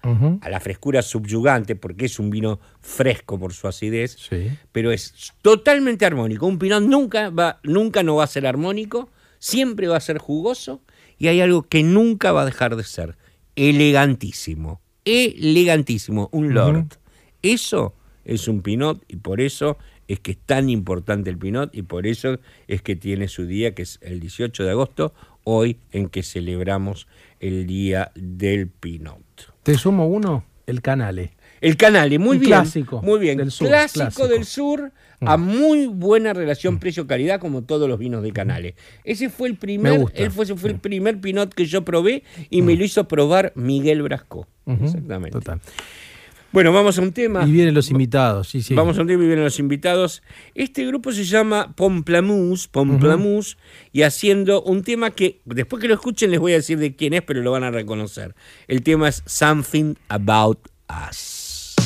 a la frescura subyugante, porque es un vino fresco por su acidez, Sí. pero es totalmente armónico. Un pinot nunca, va, nunca no va a ser armónico, siempre va a ser jugoso, y hay algo que nunca va a dejar de ser, elegantísimo, elegantísimo, un lord. Eso es un pinot, y por eso es que es tan importante el pinot, y por eso es que tiene su día, que es el 18 de agosto, hoy en que celebramos el día del pinot. Te sumo uno, el canale. El Canale, muy Un bien. clásico Muy bien. del sur, clásico, clásico. Mm. del sur, a muy buena relación precio-calidad, como todos los vinos de Canale. Ese fue el primer, él fue, ese fue. Mm. el primer pinot que yo probé y me lo hizo probar Miguel Brasco. Exactamente. Total. Bueno, vamos a un tema. Y vienen los invitados, sí, sí. Vamos a un tema y vienen los invitados. Este grupo se llama Pomplamoose, Pomplamoose, y haciendo un tema que después que lo escuchen les voy a decir de quién es, pero lo van a reconocer. El tema es Something About Us.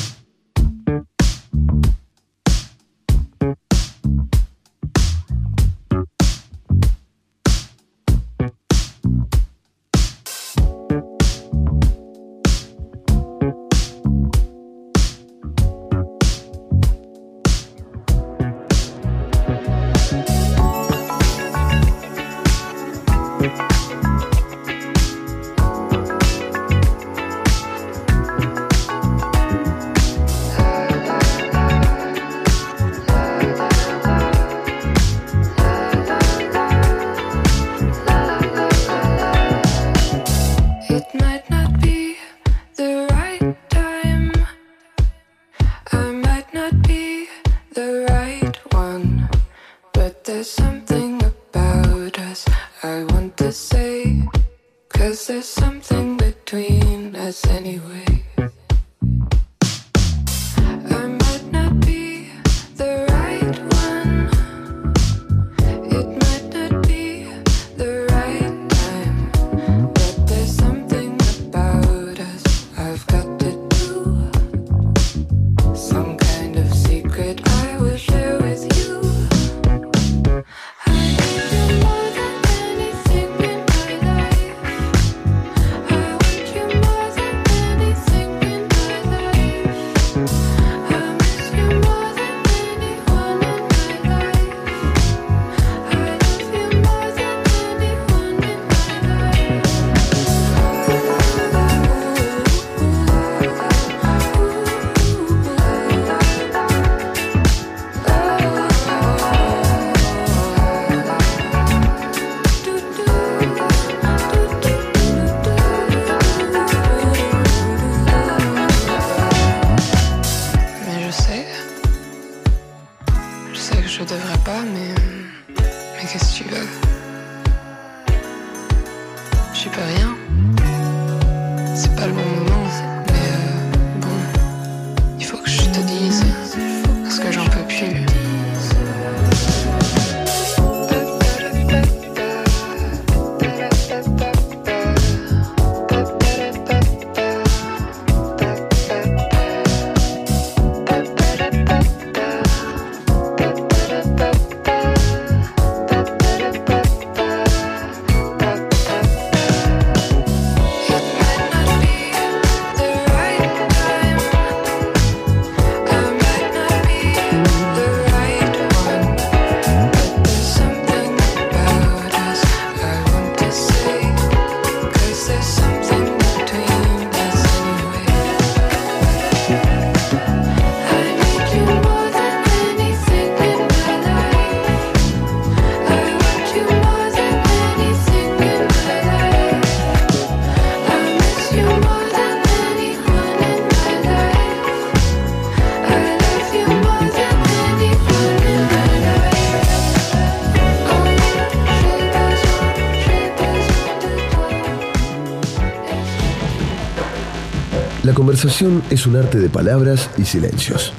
Conversación es un arte de palabras y silencios.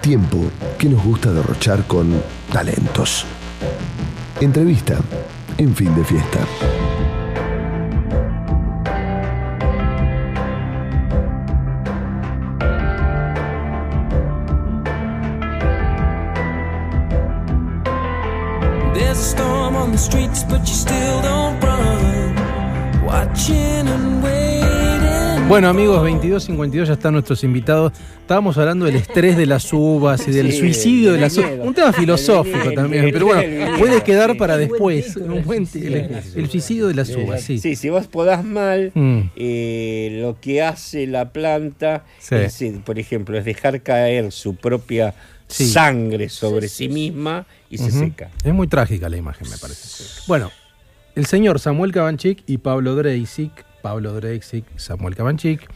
Tiempo que nos gusta derrochar con talentos. Entrevista en fin de fiesta. Bueno amigos, 22.52 ya están nuestros invitados. Estábamos hablando del estrés de las uvas y del Sí, suicidio de las uvas. Un tema filosófico El también, pero bueno, el puede quedar para después. Un buen el, suicidio de las uvas, sí. Sí, si vos podás mal, Mm. eh, lo que hace la planta, Sí. es, eh, por ejemplo, es dejar caer su propia Sí. sangre sobre sí, misma y se seca. Es muy trágica la imagen, me parece. Bueno, el señor Samuel Cabanchik y Pablo Dreisig, Pablo Dreisig, Samuel Cabanchik,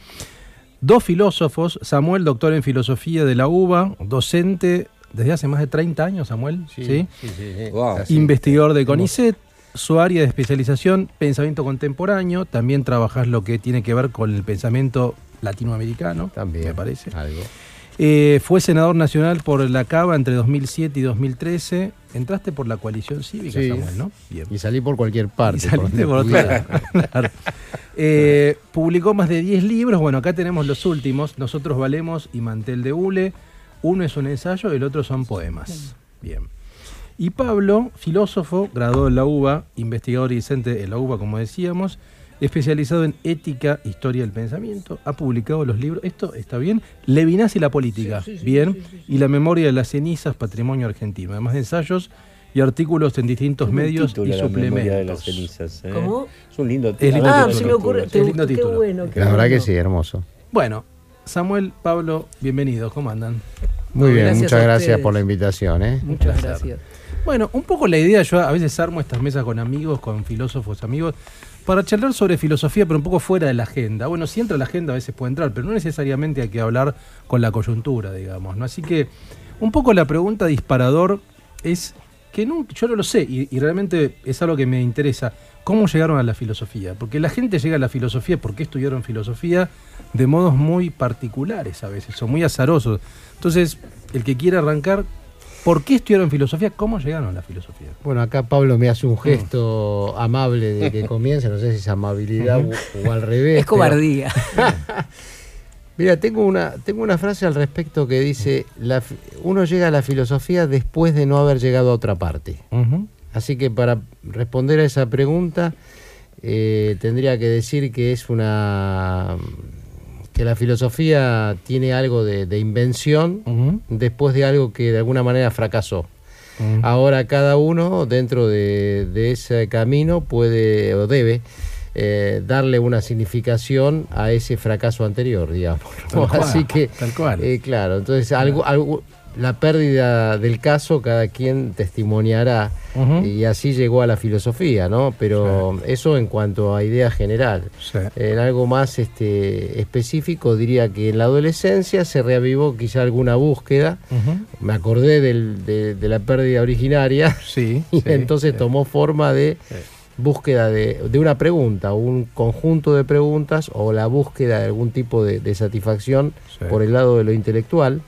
dos filósofos, Samuel doctor en filosofía de la UBA, docente desde hace más de 30 años, Samuel, ¿sí? Wow. investigador de CONICET, su área de especialización, pensamiento contemporáneo, también trabajas lo que tiene que ver con el pensamiento latinoamericano, También. me parece. Algo. Eh, fue senador nacional por la Cava entre 2007 y 2013. Entraste por la coalición cívica, Sí. Samuel, ¿no? Bien. Y salí por cualquier parte. Y saliste por. *laughs* Claro. Eh, publicó más de 10 libros. Bueno, acá tenemos los últimos. Nosotros valemos y Mantel de Hule. Uno es un ensayo y el otro son poemas. Bien. Y Pablo, filósofo, graduado en la UBA, investigador y docente en la UBA, como decíamos, especializado en ética, historia del pensamiento, ha publicado los libros, esto está bien, Levinas y la política, bien, y la memoria de las cenizas, patrimonio argentino, además de ensayos y artículos en distintos medios y La memoria de las suplementos. cenizas. ¿eh? ¿Cómo? Es un lindo Es lindo Ah, título. se me ocurre. Es lindo qué título. bueno. qué La verdad que bueno. sí, hermoso. Bueno, Samuel, Pablo, bienvenidos, ¿cómo andan? Muy bien, Gracias muchas gracias por la invitación. ¿eh? Muchas gracias. Bueno, un poco la idea, yo a veces armo estas mesas con amigos, con filósofos amigos, para charlar sobre filosofía, pero un poco fuera de la agenda. Bueno, si entra la agenda a veces puede entrar, pero no necesariamente hay que hablar con la coyuntura, digamos. Así que un poco la pregunta disparador es que nunca, yo no lo sé y, y realmente es algo que me interesa. ¿Cómo llegaron a la filosofía? Porque la gente llega a la filosofía, ¿por qué estudiaron filosofía? De modos muy particulares a veces, son muy azarosos. Entonces, el que quiera arrancar, ¿por qué estudiaron filosofía? ¿Cómo llegaron a la filosofía? Bueno, acá Pablo me hace un gesto amable de que *laughs* comience, no sé si es amabilidad o, o al revés. Es pero- cobardía. *laughs* Mira, tengo una, tengo una frase al respecto que dice, la uno llega a la filosofía después de no haber llegado a otra parte. Así que para responder a esa pregunta, eh, tendría que decir que es una que la filosofía tiene algo de, de invención después de algo que de alguna manera fracasó. Ahora cada uno dentro de, de ese camino puede o debe eh, darle una significación a ese fracaso anterior, digamos. Tal cual, *laughs* Así que, tal cual. eh, claro, entonces algo, algo- la pérdida del caso cada quien testimoniará y así llegó a la filosofía, ¿no? Pero eso en cuanto a idea general. Sí. En algo más este, específico diría que en la adolescencia se reavivó quizá alguna búsqueda. Me acordé del- de, de la pérdida originaria Sí. *laughs* y entonces tomó forma de búsqueda de, de una pregunta, un conjunto de preguntas o la búsqueda de algún tipo de, de satisfacción por el lado de lo intelectual.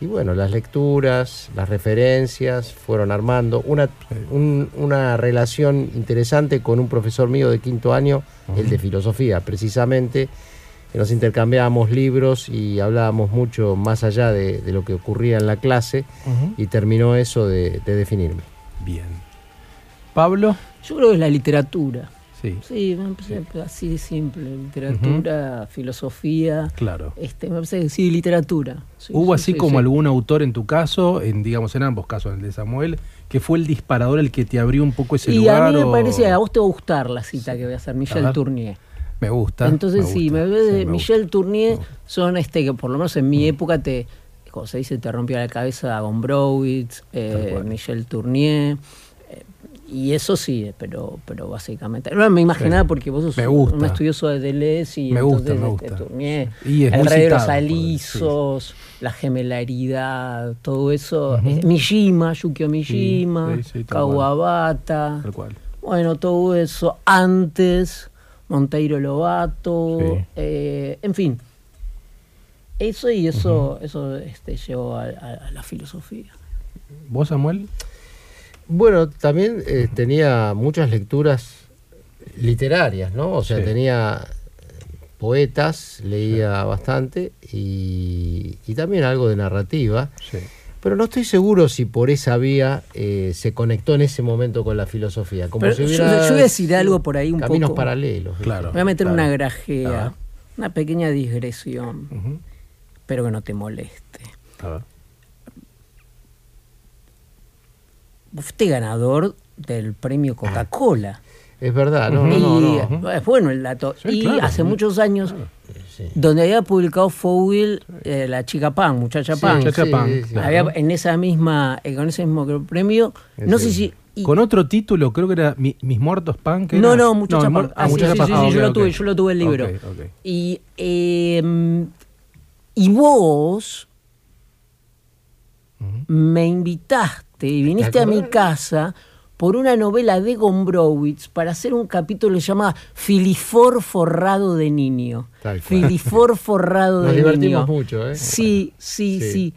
Y bueno, las lecturas, las referencias fueron armando una, un- una relación interesante con un profesor mío de quinto año, el de filosofía, precisamente. que Nos intercambiábamos libros y hablábamos mucho más allá de, de lo que ocurría en la clase y terminó eso de, de definirme. Bien. Pablo, Yo creo que es la literatura. Sí, Sí, me parece así de simple. Literatura, filosofía. claro. Este, me parece que sí, literatura. Sí, ¿Hubo sí, así sí, como algún autor en tu caso, en digamos en ambos casos, en el de Samuel, que fue el disparador el que te abrió un poco ese Y lugar? a mí me o- parece, a vos te va a gustar la cita que voy a hacer, Michel. Tournier. Me gusta. Entonces sí, gusta, me ve sí, me Michel Tournier son este que por lo menos en mi época te, como se dice, te rompía la cabeza Gombrowicz, eh, Tal cual. Michel Tournier. Eh, y eso sí, pero, pero básicamente. No me imaginaba Sí. porque vos sos un estudioso de Deleuze y Me gusta, entonces, me este, gusta. Tournier, Y es el rey de los alisos, la gemelaridad, todo eso. eh, Mishima, Yukio Mishima, sí, Kawabata. Tal cual. Bueno, todo eso antes, Monteiro Lobato, eh, en fin. Eso y eso, eso este, llevó a, a- a la filosofía. ¿Vos, Samuel? Bueno, también eh, tenía muchas lecturas literarias, ¿no? O sea, Sí. tenía poetas, leía bastante y, y también algo de narrativa. Sí. Pero no estoy seguro si por esa vía eh, se conectó en ese momento con la filosofía. Como Pero si yo- hubiera yo voy a decir algo por ahí un caminos poco. paralelos. Claro. Voy a meter claro. una grajea, una pequeña digresión, Ujú. pero que no te moleste. A ver. Vos fuiste ganador del premio Coca-Cola. Es verdad, no, no, y no, no. es bueno el dato. Sí, y claro, hace sí. muchos años, Sí. donde había publicado Fowell, eh, la chica Pan, muchacha Sí, Pan. Chacha sí, Pan, sí, sí. claro. Había en esa misma, eh, con ese mismo premio, no sé si. y- Con otro título, creo que era Mi- Mis Muertos Pan. ¿qué no, era? no, muchacha Mu- Pan. ah, Ah, sí, Muchacha sí, Pan. sí, Ah, yo lo tuve, yo lo tuve el libro. Y, eh, y vos me invitaste y viniste a mi casa por una novela de Gombrowicz para hacer un capítulo que se llama Filifor forrado de niño. Filifor forrado *laughs* Nos de divertimos niño. mucho, ¿eh? Sí, sí, Sí. sí.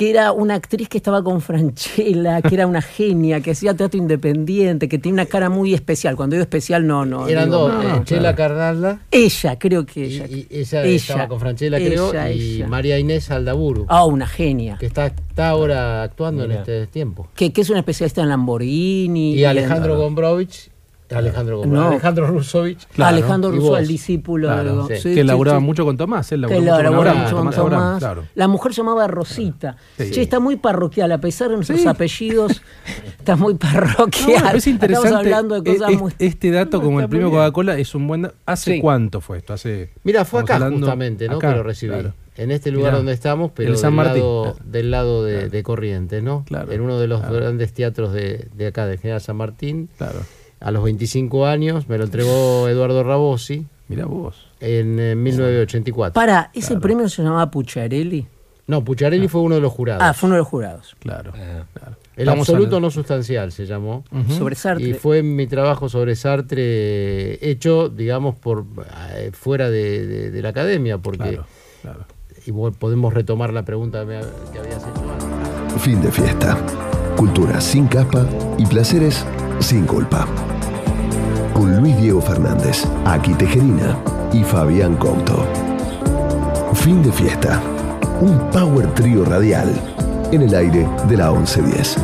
Que era una actriz que estaba con Franchella, que era una genia, que hacía teatro independiente, que tenía una cara muy especial. Cuando digo especial, no, no. Eran digo- dos, no, eh, Chela Carnalda Ella, creo que y, ella. y ella, Ella, estaba con Franchella, creo, ella, y ella. María Inés Aldaburu, Ah, una genia. que está, está ahora actuando en este tiempo. Que, que es una especialista en Lamborghini. Y Alejandro en- Gombrowicz, Alejandro Gombrowicz, No. Alejandro Rusovich, Claro. Alejandro Russo, el discípulo Claro, de sí. sí, que sí, laburaba sí. mucho con Tomás. Él laburó Que mucho con laburaba Abraham, mucho con Tomás Abraham, Tomás. claro. La mujer se llamaba Rosita. Sí. Che, está muy parroquial, a pesar de nuestros Sí. apellidos, *laughs* está muy No, parroquial. pero es interesante. Estamos hablando de cosas e- muy... Este dato, como el premio. Coca-Cola, es un buen. ¿Hace Sí. cuánto fue esto? Hace. Mira, fue acá hablando- justamente, ¿no? acá, que lo recibí. claro. En este lugar Mirá, donde estamos, pero el San del, Martín, lado, claro. del lado de, de Corrientes, ¿no? Claro, En uno de los claro. grandes teatros de, de acá, de General San Martín. Claro. A los 25 años me lo entregó Eduardo Rabosi Mira vos. en eh, 1984. Para, ¿ese Claro. premio se llamaba Pucciarelli? No, Pucharelli fue uno de los jurados. Ah, fue uno de los jurados. Claro. Ah. claro. El Estamos absoluto no sustancial se llamó. Sobre Sartre. Y fue mi trabajo sobre Sartre hecho, digamos, por eh, fuera de, de- de la academia, porque Claro, claro. igual podemos retomar la pregunta que habías hecho antes. Fin de fiesta. Cultura sin capa y placeres sin culpa. Con Luis Diego Fernández, Aki Tejerina y Fabián Couto. Fin de fiesta. Un power trío radial en el aire de la 1110.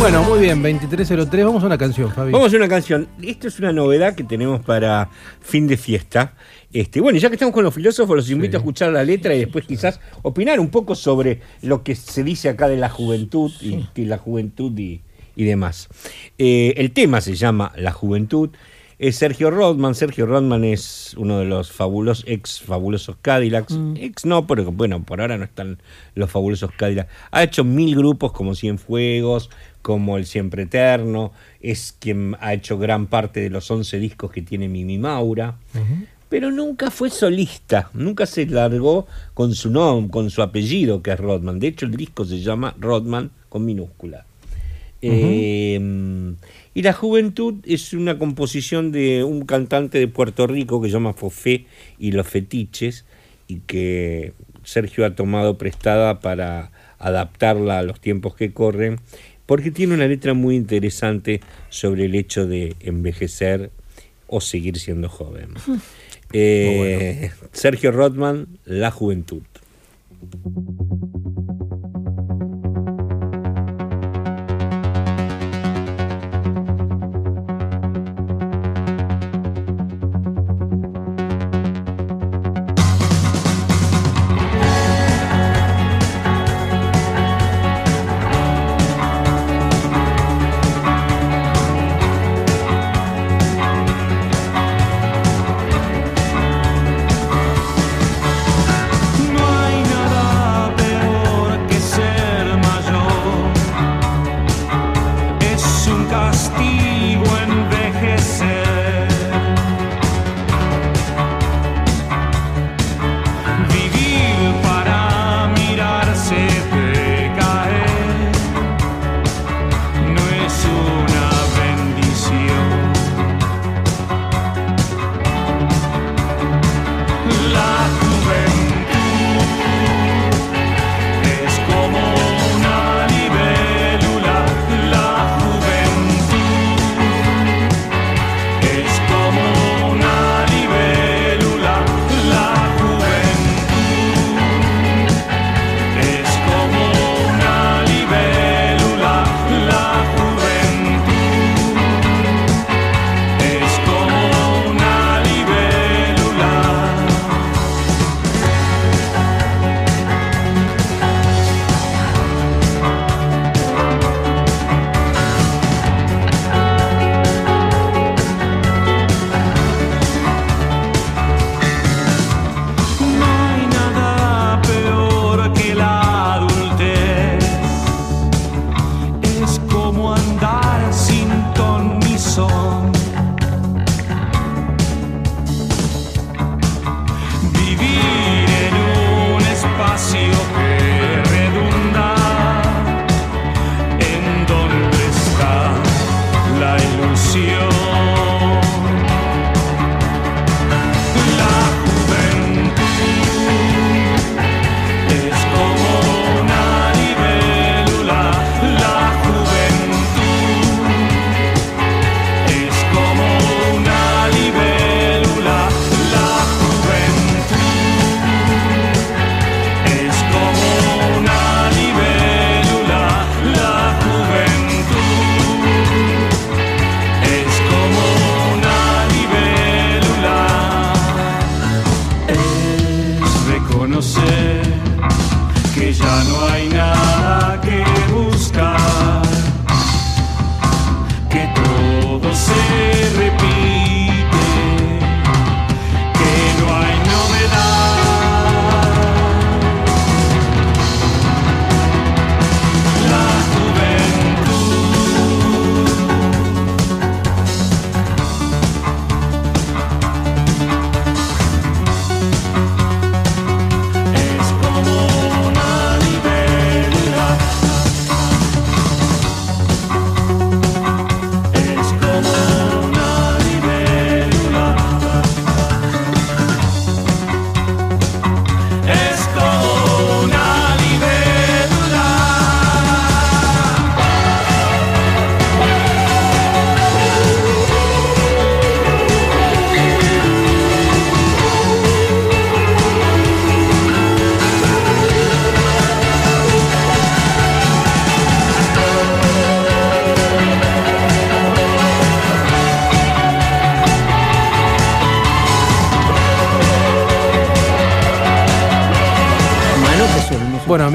Bueno, muy bien, 2303. Vamos a una canción, Fabi. Vamos a una canción. Esto es una novedad que tenemos para fin de fiesta. Este, bueno, ya que estamos con los filósofos, los invito a escuchar la letra y después quizás opinar un poco sobre lo que se dice acá de la juventud y, y la juventud y, y demás. Eh, el tema se llama La Juventud. Es Sergio Rodman. Sergio Rodman es uno de los fabulosos, ex fabulosos Cadillacs. Ex no, pero bueno, por ahora no están los fabulosos Cadillacs. Ha hecho mil grupos como Cienfuegos, como El Siempre Eterno. Es quien ha hecho gran parte de los 11 discos que tiene Mimi Maura. Pero nunca fue solista, nunca se largó con su nombre, con su apellido, que es Rodman. De hecho, el disco se llama Rodman con minúscula. Eh, y La Juventud es una composición de un cantante de Puerto Rico que se llama Fofé y los Fetiches y que Sergio ha tomado prestada para adaptarla a los tiempos que corren, porque tiene una letra muy interesante sobre el hecho de envejecer o seguir siendo joven. *laughs* Eh, Sergio Rodman, La Juventud.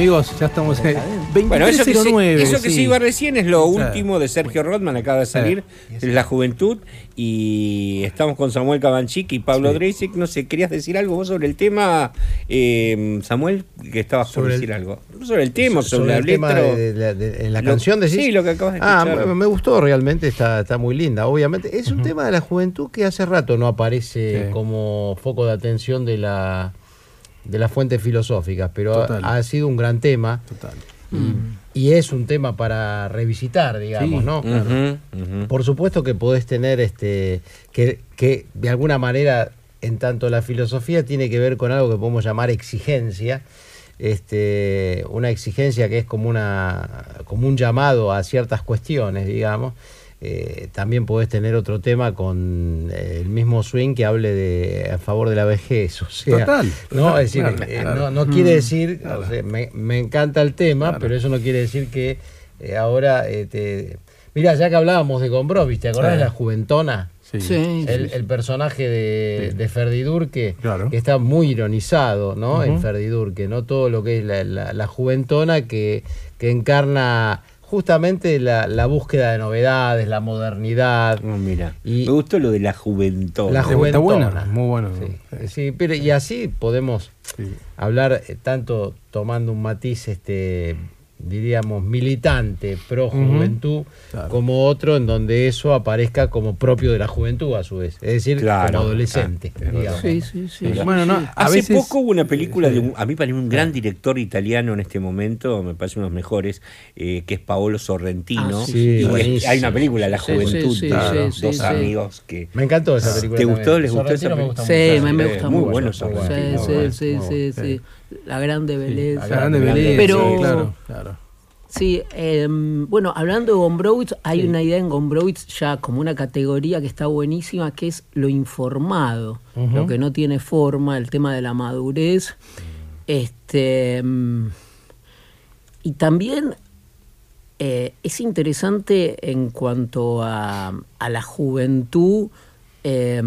Amigos, ya estamos en Bueno, eso que, se, 2309. eso que se sí. iba recién es lo Sí. último de Sergio Rodman, acaba de salir, es La Juventud, y estamos con Samuel Cabanchic y Pablo Sí. Dreisig. No sé, ¿querías decir algo vos sobre el tema, eh, Samuel? Que estabas por Sobre el- decir algo. Sobre el tema, sobre, la el tema letra. de, de- de- de la Lo- canción decís? sí, lo que acabas de Ah, escuchar. me, me gustó realmente, está, está muy linda. Obviamente, es un tema de la juventud que hace rato no aparece Sí. como foco de atención de la de las fuentes filosóficas, pero ha, Total. ha sido un gran tema Total. y es un tema para revisitar, digamos, Sí, ¿no? Por supuesto que podés tener este que, que de alguna manera en tanto la filosofía tiene que ver con algo que podemos llamar exigencia, este, una exigencia que es como una como un llamado a ciertas cuestiones, digamos. Eh, también podés tener otro tema con eh, el mismo swing que hable de a favor de la vejez, *laughs* o sea, Total, no, total, es decir, claro, eh, claro. no, no quiere decir, o sea, me, me encanta el tema, Claro. pero eso no quiere decir que eh, ahora eh, te, Mira, ya que hablábamos de Gombrowicz, ¿te acordás Sí. de la Juventona? Sí. Sí, El, sí, el personaje de, Sí. de Ferdi Durque, Claro. que está muy ironizado, ¿no? En. Ferdi Durque, ¿no? Todo lo que es la, la- la juventona que, que encarna justamente la, la búsqueda de novedades, la modernidad. Oh, mira, Y- me gustó lo de la juventud. La juventona. buena, muy bueno. Sí, sí, pero y así podemos Sí. hablar eh, tanto tomando un matiz este diríamos militante pro juventud Claro. como otro en donde eso aparezca como propio de la juventud a su vez es decir Claro. como adolescente Ah, digamos. sí, sí, sí. Bueno, no, Hace veces- poco hubo una película de un, a mí parece un gran director italiano en este momento, me parece uno de los mejores, eh, que es Paolo Sorrentino. Ah, sí, sí, Y es- hay una película, La Sí, Juventud, sí, sí, de sí, dos sí, amigos que... me encantó esa película ¿Te también. gustó? ¿Les gustó esa Sorrentino me película? gusta Sí, mucho. me, me gusta muy mucho. bueno Sorrentino, sí, muy sí, muy sí. La grande belleza. La grande belleza, Pero- sí, claro, claro. Sí, eh, bueno, hablando de Gombrowicz, hay una idea en Gombrowicz ya como una categoría que está buenísima, que es lo informado, lo que no tiene forma, el tema de la madurez. Este, mm, y también eh, es interesante en cuanto a, a la juventud. eh,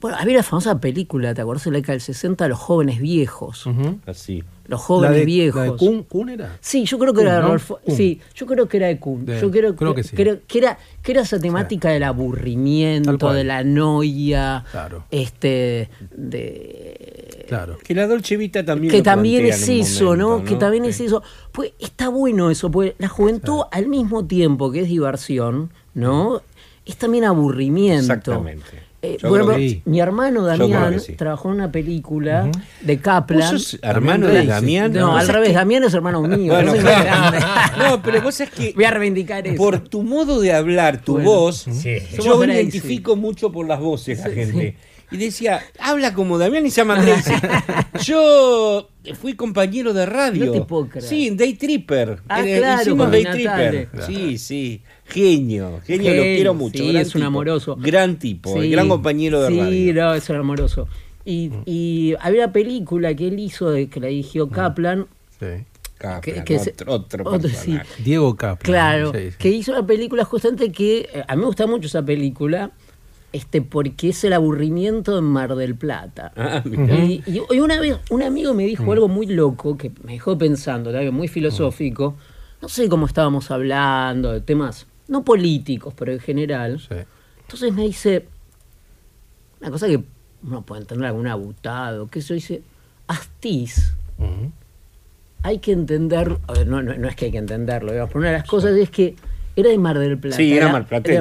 bueno, había la famosa película, ¿te acuerdas? En la década del 60, Los jóvenes viejos. Así. Los jóvenes la de, viejos. ¿La de Kuhn, Kuhn era? Sí, yo creo que Kuhn, era de ¿no? Kuhn. Sí, yo creo que era de Kuhn. De- yo creo, creo que sí. creo que era, que era, esa temática del aburrimiento, de la noia, Claro. este, de Claro. Que la Dolce Vita también que lo también es eso, momento, ¿no? Que también es eso. Pues está bueno eso, porque la juventud al mismo tiempo que es diversión, ¿no? Es también aburrimiento. Exactamente. Eh, bueno, sí. mi hermano Damián sí. trabajó en una película de Kaplan. ¿Vos sos hermano de. Damián? No, Vos al revés, que- Damián es hermano mío. *laughs* Bueno, más claro. *laughs* No, pero vos es que Voy a reivindicar eso. por tu modo de hablar, tu Bueno. voz, Sí. yo me identifico mucho por las voces la gente. Y decía, habla como Damián y se llama *laughs* Gracie. Yo fui compañero de radio. No te puedo creer. Sí, Day Tripper. Ah, claro, hicimos Day Tripper. Sí, sí. Genio, genio, lo quiero mucho. sí, gran es un tipo. amoroso. Gran tipo, Sí, gran compañero de sí, radio. no, es un amoroso. Y, y había una película que él hizo, de, que la dirigió Kaplan. Sí. Kaplan, que- que otro, otro sí. Diego Kaplan. Claro, Sí, sí. que hizo una película justamente que eh, a mí me gusta mucho esa película, este, porque es el aburrimiento en Mar del Plata. Ah. Y, y- una vez un amigo me dijo algo muy loco que me dejó pensando, algo muy filosófico. No sé cómo estábamos hablando de temas no políticos, pero en general. Sí. Entonces me dice una cosa que uno puede entender algún abutado, que eso dice Astiz. Ujú. Hay que entender, a ver, no, no, no es que hay que entenderlo, digamos, pero una de las cosas es que era de Mar del Plata. Sí, era de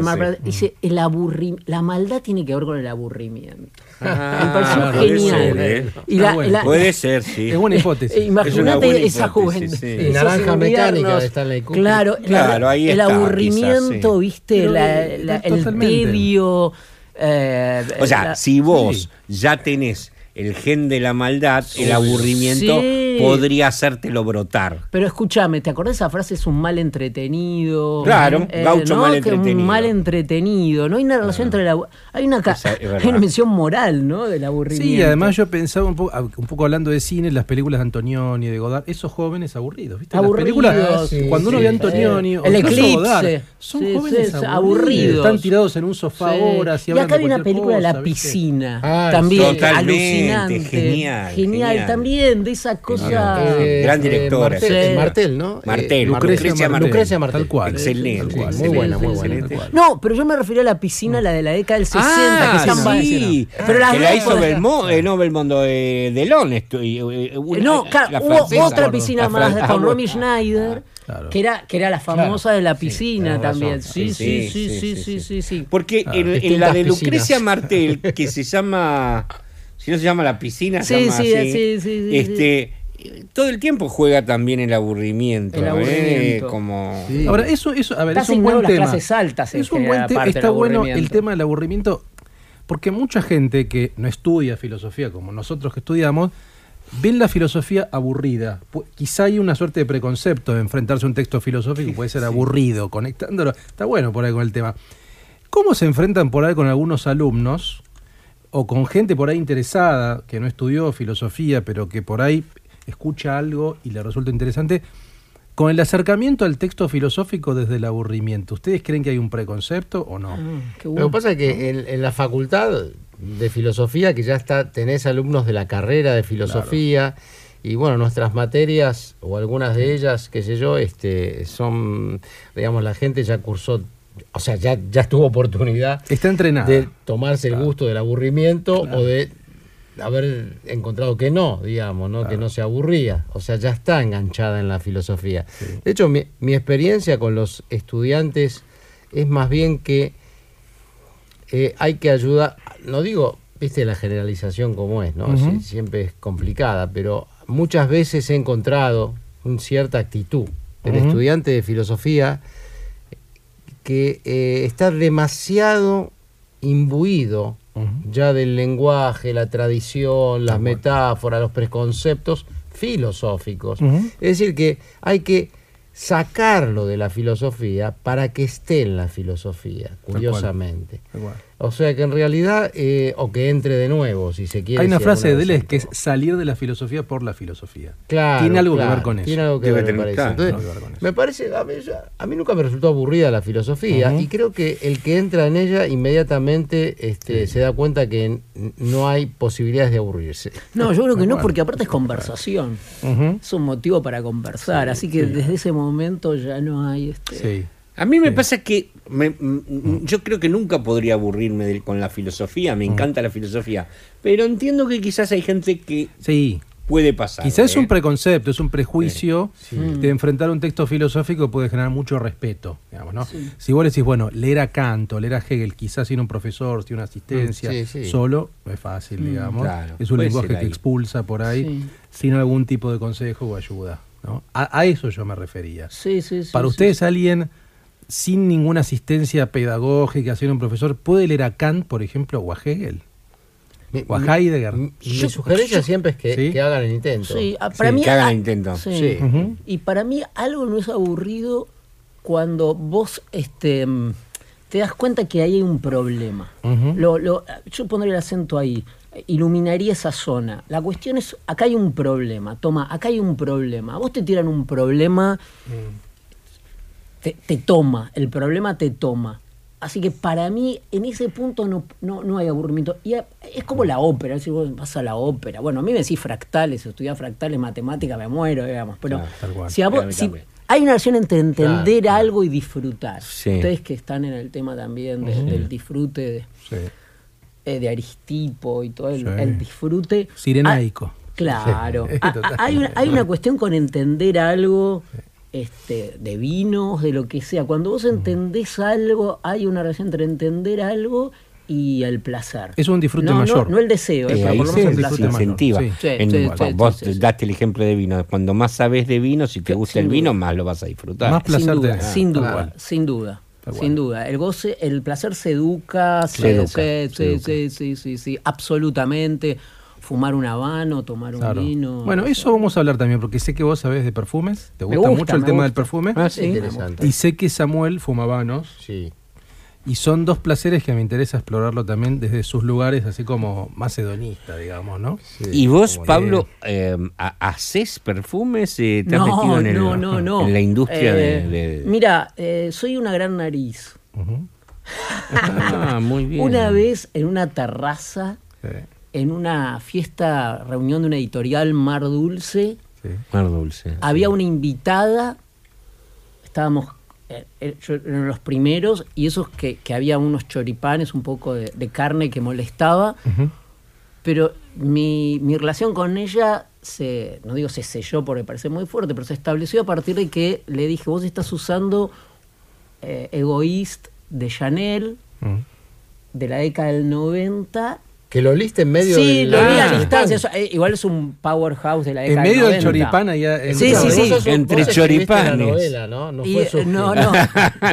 Mar Plata. Dice, el aburri la maldad tiene que ver con el aburrimiento. Ah, me pareció genial. ser, ¿eh? Y la- Está bueno. la- Puede ser, sí. Es buena hipótesis. Eh, Imagínate esa juventud. sí. esos Naranja Mecánica de Stanley Kubrick. Claro, Claro, la- ahí el está, aburrimiento, quizás, sí. viste, Pero, la- eh, la- el tedio. eh, O sea, la- si vos sí. ya tenés el gen de la maldad, el aburrimiento Sí. podría hacértelo brotar. Pero escúchame, ¿te acordás esa frase? Es un mal entretenido. Claro, gaucho mal Que entretenido. un mal entretenido. No hay una relación entre el abu- Hay una, *laughs* hay una mención moral, ¿no? Del aburrimiento. Sí, además yo pensaba un poco, un poco hablando de cine, las películas de Antonioni, de Godard, esos jóvenes aburridos, ¿viste? Aburridos, Las películas, sí, cuando uno sí, ve a sí. Antonioni o El Eclipse. Godard, son Sí, jóvenes sí, aburridos. aburridos. Están tirados en un sofá Sí. horas y y hablan acá de hay una película de la piscina. Ah, también Totalmente, genial, genial. también de esa cosa ella. Eh, Gran eh, directora. Martel, Sí. eh, Martel, ¿no? Martel, Eh, Lucrecia Martel. Lucrecia Martel. Tal cual. Excelente, Tal cual. Muy buena, muy buena. excelente. No, pero yo me refería a la piscina, la de la década del 60, Ah, que están sí. Pero las que la hizo por- Belmo, eh, no Belmondo, eh, Delon. esto, y, eh, una- No, la claro, hubo otra piscina La más con ah, Romy. Schneider, Claro. que era que era la famosa de la piscina también. Sí, sí, Sí, sí, sí, sí, sí, sí, sí, sí. Porque en, en la de piscinas. Lucrecia Martel, que se llama. Si no se llama la piscina, se Sí, llama sí, así, sí, sí, sí, este, Todo el tiempo juega también el aburrimiento. El ¿eh? aburrimiento. Como. Sí. Ahora, eso, eso, a ver, Está es un buen las tema. clases altas, Es es un buen tema. Está bueno el tema del aburrimiento, porque mucha gente que no estudia filosofía, como nosotros que estudiamos, ven la filosofía aburrida. Quizá hay una suerte de preconcepto de enfrentarse a un texto filosófico, puede ser aburrido, conectándolo. Está bueno por ahí con el tema. ¿Cómo se enfrentan por ahí con algunos alumnos o con gente por ahí interesada que no estudió filosofía, pero que por ahí escucha algo y le resulta interesante? Con el acercamiento al texto filosófico desde el aburrimiento, ¿ustedes creen que hay un preconcepto o no? Ah, Lo que pasa es que en, en la facultad de filosofía, que ya está, tenés alumnos de la carrera de filosofía, y bueno, nuestras materias, o algunas de ellas, qué sé yo, este, son, digamos, la gente ya cursó, o sea, ya, ya tuvo oportunidad Está entrenada. de tomarse el gusto del aburrimiento o de haber encontrado que no, digamos, ¿no? que no se aburría. O sea, ya está enganchada en la filosofía. De hecho, mi, mi experiencia con los estudiantes es más bien que eh, hay que ayudar, no digo, viste la generalización como es, ¿no? Siempre es complicada, pero muchas veces he encontrado una cierta actitud del estudiante de filosofía que eh, está demasiado imbuido ya del lenguaje, la tradición, las metáforas, los preconceptos filosóficos. Es decir, que hay que sacarlo de la filosofía para que esté en la filosofía, cual. curiosamente. O sea que en realidad, eh, o que entre de nuevo, si se quiere. Hay una si frase de Deleuze que es salir de la filosofía por la filosofía. Claro, tiene algo que claro, ver con eso. Tiene algo que ver, me tener- parece. claro, Entonces, tiene que ver con eso. me parece, a mí, ya- a mí nunca me resultó aburrida la filosofía y creo que el que entra en ella inmediatamente este, se da cuenta que no hay posibilidades de aburrirse. No, yo creo que no, porque aparte es conversación. Ujú. Es un motivo para conversar. así que desde ese momento ya no hay este. A mí me Sí. pasa que me- mm, yo creo que nunca podría aburrirme de- con la filosofía, me encanta la filosofía, pero entiendo que quizás hay gente que Sí. puede pasar. Quizás es ¿eh? un preconcepto, es un prejuicio Sí. de enfrentar un texto filosófico puede generar mucho respeto. Digamos, ¿no? Si vos decís, bueno, leer a Kant o leer a Hegel, quizás sin un profesor, sin una asistencia, Sí, sí. solo, no es fácil, digamos. claro, es un puede lenguaje que expulsa por ahí, Sí. sin algún tipo de consejo o ayuda. ¿no? A, a eso yo me refería. Sí, sí, sí. Para sí, ustedes, sí. alguien sin ninguna asistencia pedagógica, sin un profesor, ¿puede leer a Kant, por ejemplo, o a Hegel? Mi, O a Heidegger. mi- sugerencia yo- siempre es que, Sí. que hagan el intento. Sí, ah, para Sí, mí. que hagan el intento. sí. Y para mí algo no es aburrido cuando vos este, mm, te das cuenta que ahí hay un problema. Lo- lo- yo pondría el acento ahí, iluminaría esa zona. La cuestión es, acá hay un problema, toma, acá hay un problema. Vos te tiran un problema, te, te toma, el problema te toma. Así que para mí, en ese punto no, no, no hay aburrimiento. Y es como la ópera, si vos vas a la ópera. Bueno, a mí me decís fractales, estudiar fractales, matemáticas, me muero, digamos. Pero Claro, si a vos- hay una relación entre entender Claro. algo y disfrutar. Sí. Ustedes que están en el tema también de- del disfrute de, Sí. eh, de Aristipo y todo el, disfrute. Sirenaico. Ah, claro. Sí, Ah, *laughs* ah, hay, una, hay una cuestión con entender algo este, de vinos, de lo que sea. Cuando vos entendés algo, hay una relación entre entender algo y el placer. Es un disfrute No, mayor. No, el deseo, Eh, ahí por lo menos el placer. incentiva. Sí. Sí, En- sí, cu- sí, vos daste el ejemplo de vino. Cuando más sabes de vino, si te gusta sin el vino, duda. más lo vas a disfrutar. Más placer sin te duda, da. sin duda, sin duda. Sin duda, el goce, el placer se educa, Se se, educa, se- sí, sí, sí, absolutamente. Fumar un habano, tomar un Claro. vino. Bueno, eso vamos a hablar también, porque sé que vos sabés de perfumes, te gusta, gusta, mucho el tema del perfume, Ah, Sí, Interesante. y sé que Samuel fuma habanos, Sí. y son dos placeres que me interesa explorarlo también desde sus lugares, así como más hedonista, digamos, ¿no? sí. ¿Y vos, Pablo, eh, ha- haces perfumes? Eh, ¿Te has no, metido en, el- no, no, no. en la industria de, Eh, de- Mira, eh, soy una gran nariz. Ujú. Ah, muy *laughs* bien. Una vez en una terraza, Sí. En una fiesta, reunión de una editorial Mar Dulce, Mar Dulce. Había una invitada, estábamos eh, eh, yo en los primeros, y esos que, que había unos choripanes, un poco de, de carne que molestaba, pero mi, mi relación con ella se, no digo se selló porque parece muy fuerte, pero se estableció a partir de que le dije, vos estás usando eh, Egoist de Chanel, de la década del 90. Que lo liste en medio Sí, del- lo vi a distancia. eso, eh, igual es un powerhouse de la En década medio del del 90. choripán allá. en- Sí, sí, sí. Vos Entre vos la choripanes. novela, ¿no? No Y, fue eh, su- no, no.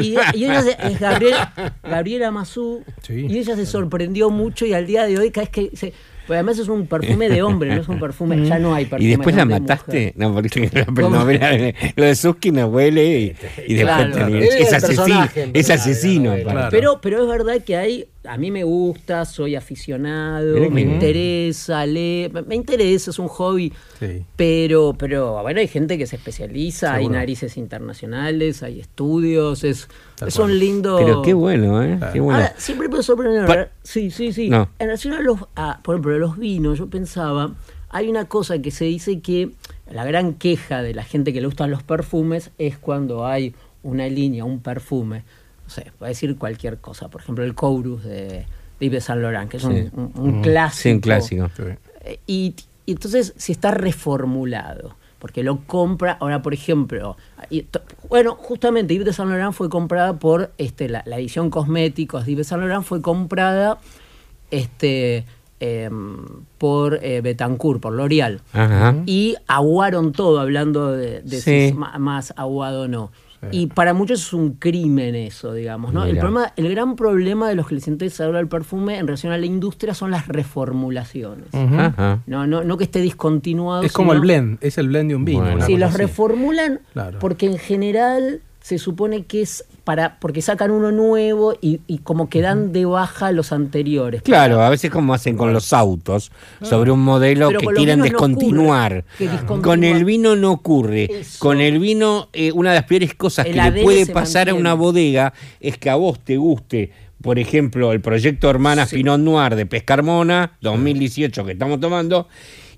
Y, y ella se- es Gabriela, Gabriela Mazú. Sí. Y ella se sorprendió mucho y al día de hoy, cada vez que. Se, pues además es un perfume de hombre, no es un perfume. Ya no hay perfume. ¿Y después de la mataste? mujer. No, porque *laughs* la ¿Cómo? novela, lo de Suskin huele y, y después Claro. tenía- Era es asesino. en Es asesino. Claro. Pero, pero es verdad que hay. A mí me gusta, soy aficionado, me interesa, lee, me, interesa, es un hobby. Sí. Pero, pero bueno, hay gente que se especializa, hay narices internacionales, hay estudios, es, Tal es cual. un lindo. Pero qué bueno, ¿eh? Qué bueno. Ahora, siempre me sorprende. Pa- Sí, sí, sí. No. En relación a los, a, por ejemplo, a los vinos, yo pensaba, hay una cosa que se dice que la gran queja de la gente que le gustan los perfumes es cuando hay una línea, un perfume, no sé, puede decir cualquier cosa, por ejemplo, el Courus de, de Yves Saint Laurent, que es un, Sí. un- un clásico. Sí, un clásico. Y, y entonces, si está reformulado, porque lo compra, ahora por ejemplo, y to- bueno, justamente Yves de Saint Laurent fue comprada por este, la, la edición cosméticos de Yves Saint Laurent fue comprada este, em, por eh, Betancourt, por L'Oreal. Y aguaron todo, hablando de, de si es más aguado o no. Y para muchos es un crimen eso, digamos, ¿no? El, problema, el gran problema de los que les interesa ahora el perfume en relación a la industria son las reformulaciones. No, no, no que esté discontinuado. Es como el blend, es el blend de un vino. Bueno. Sí, los así. reformulan Claro. porque en general se supone que es para porque sacan uno nuevo y, y como que dan de baja los anteriores. Claro, a veces como hacen con los autos, sobre un modelo Pero que quieren no descontinuar. ocurre, que discontinuar. Con el vino no ocurre. Eso. Con el vino, eh, una de las peores cosas El que le puede pasar a una bodega es que a vos te guste, por ejemplo, el proyecto Hermanas Pinot Noir de Pescarmona, 2018 que estamos tomando,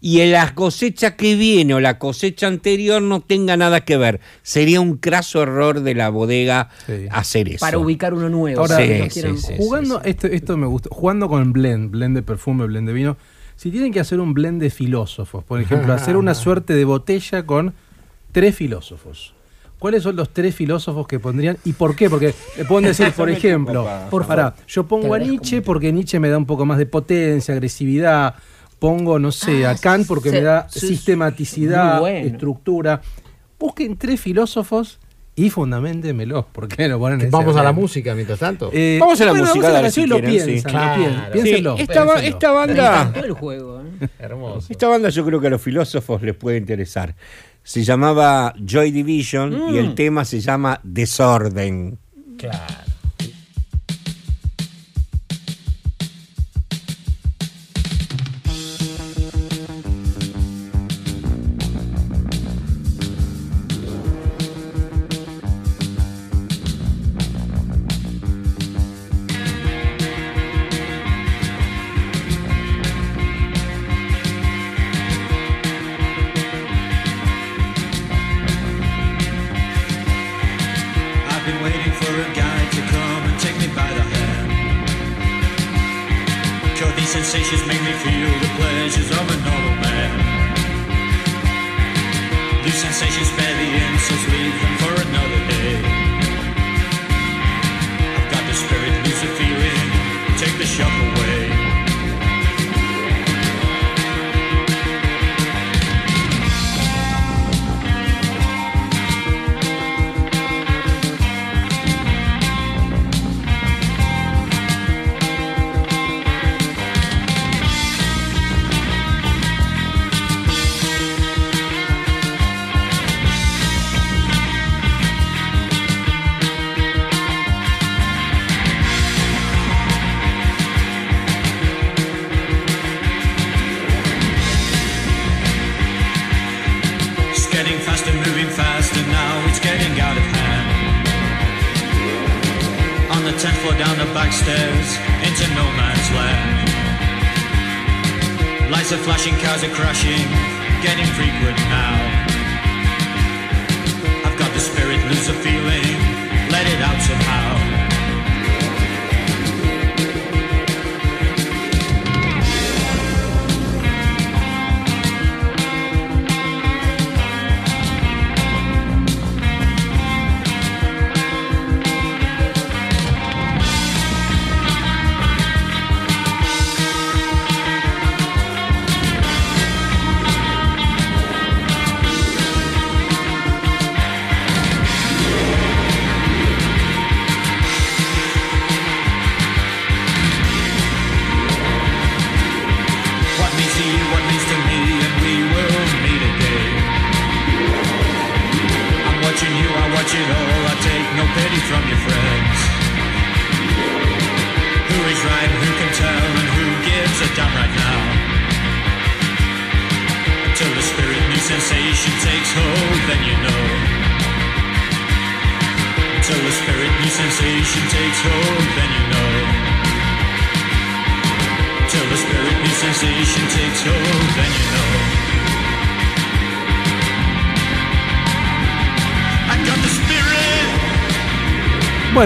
y en la cosecha que viene o la cosecha anterior no tenga nada que ver. Sería un craso error de la bodega Sí. hacer eso. Para ubicar uno nuevo. Ahora, Sí, no quieran- sí, sí. Jugando, Esto, esto me gusta, jugando con blend, blend de perfume, blend de vino, si tienen que hacer un blend de filósofos, por ejemplo, *laughs* hacer una suerte de botella con tres filósofos. ¿Cuáles son los tres filósofos que pondrían y por qué? Porque le pueden *laughs* decir, por ejemplo, Por pará, yo pongo a Nietzsche porque Nietzsche me da un poco más de potencia, agresividad. Pongo, no sé, Ah, a Kant porque sí, me da sí, sistematicidad, bueno. estructura. Busquen tres filósofos y fundamentenmelos. ¿Por qué no ponen ese Vamos a la música mientras tanto. Eh, Vamos a la bueno, música, vamos a la si lo sí. lo piensan, Sí, esta, ba- banda... el juego. ¿eh? Hermoso. Esta banda yo creo que a los filósofos les puede interesar. Se llamaba Joy Division y el tema se llama Desorden. Claro.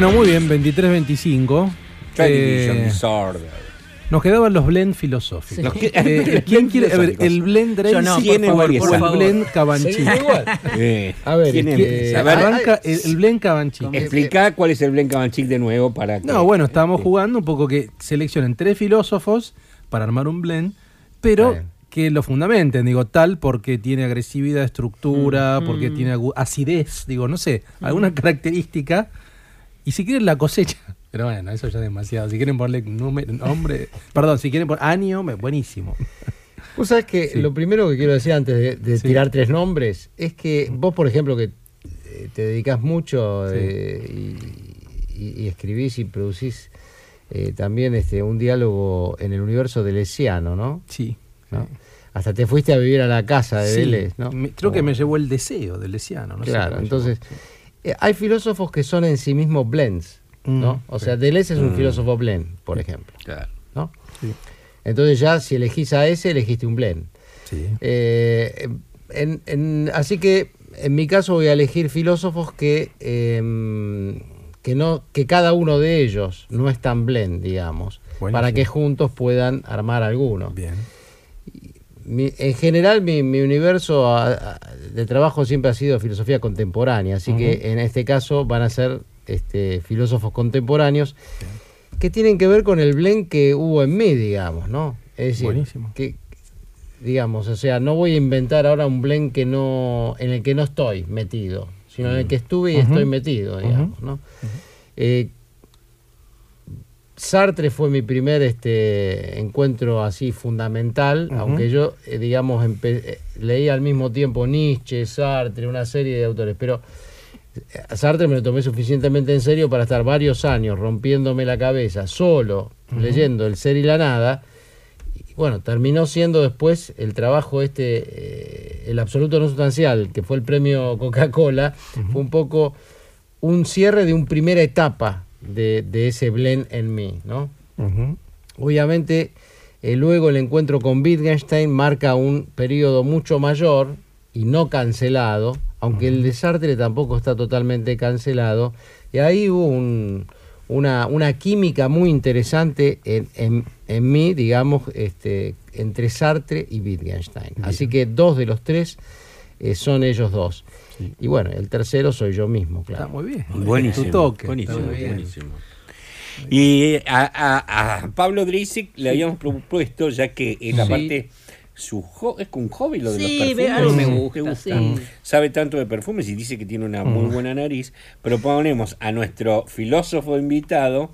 Bueno, muy bien, 23-25. Television Eh, Disorder. nos quedaban los blend filosóficos. Los que- Eh, ¿Quién quiere? A ver, el blend Drake, no, por tiene favor, varias o el blend Cabanchi. ¿Seguimos igual? Eh, A ver, ¿quién es empieza? que- A ver, Arranca el, el blend Cabanchi. Explica cuál es el Blen Cabanchic de nuevo para que- No, bueno, estábamos jugando un poco que seleccionen tres filósofos para armar un blend, pero Bien. que lo fundamenten, digo, tal porque tiene agresividad, estructura, porque tiene acidez, digo, no sé, alguna característica. Y si quieren la cosecha, *laughs* pero bueno, eso ya es demasiado. Si quieren ponerle número, nombre, *laughs* perdón, si quieren poner año, buenísimo. *laughs* Vos sabés que Sí. lo primero que quiero decir antes de, de Sí. tirar tres nombres es que vos, por ejemplo, que eh, te dedicas mucho Sí. eh, y, y- y escribís y producís eh, también este, un diálogo en el universo de Lesiano, ¿no? Sí. ¿No? Hasta te fuiste a vivir a la casa de Vélez, ¿no? me- creo que me llevó el deseo del Lesiano. No sé claro, cómo entonces llevó, hay filósofos que son en sí mismos blends, ¿no? Mm, o sí. sea, Deleuze es un Mm. filósofo blend, por ejemplo, Claro. ¿no? Sí. Entonces ya si elegís a ese, elegiste un blend. Sí. Eh, en- en- así que en mi caso voy a elegir filósofos que, eh, que, no, que cada uno de ellos no es tan blend, digamos, Buenísimo. para que juntos puedan armar alguno. Bien. Mi- en general mi, mi universo a- a- de trabajo siempre ha sido filosofía contemporánea, así que en este caso van a ser este, filósofos contemporáneos que tienen que ver con el blend que hubo en mí, digamos, ¿no? Es decir, Buenísimo. que digamos, o sea, no voy a inventar ahora un blend que no en el que no estoy metido, sino en el que estuve y estoy metido, digamos, ¿no? Eh, Sartre fue mi primer este, encuentro así fundamental, aunque yo, eh, digamos, eh, leí al mismo tiempo Nietzsche, Sartre, una serie de autores, pero eh, a Sartre me lo tomé suficientemente en serio para estar varios años rompiéndome la cabeza, solo, leyendo El ser y la nada. Y bueno, terminó siendo después el trabajo este, eh, el absoluto no sustancial, que fue el premio Coca-Cola, fue un poco un cierre de una primera etapa de, de ese blend en mí, ¿no? Obviamente, eh, luego el encuentro con Wittgenstein marca un periodo mucho mayor y no cancelado, aunque el de Sartre tampoco está totalmente cancelado. Y ahí hubo un- una, una química muy interesante en, en- en mí, digamos, este, entre Sartre y Wittgenstein. Así que dos de los tres eh, son ellos dos. Y bueno, el tercero soy yo mismo, claro. Está muy bien. Buenísimo. Tu toque. buenísimo, Está muy bien. buenísimo. Y a, a- a Pablo Drisic le habíamos propuesto, ya que en la Sí. parte su jo- es un hobby lo de Sí, los perfumes. algo me ¿Te gusta, sí. Sabe tanto de perfumes y dice que tiene una muy buena nariz. Proponemos a nuestro filósofo invitado,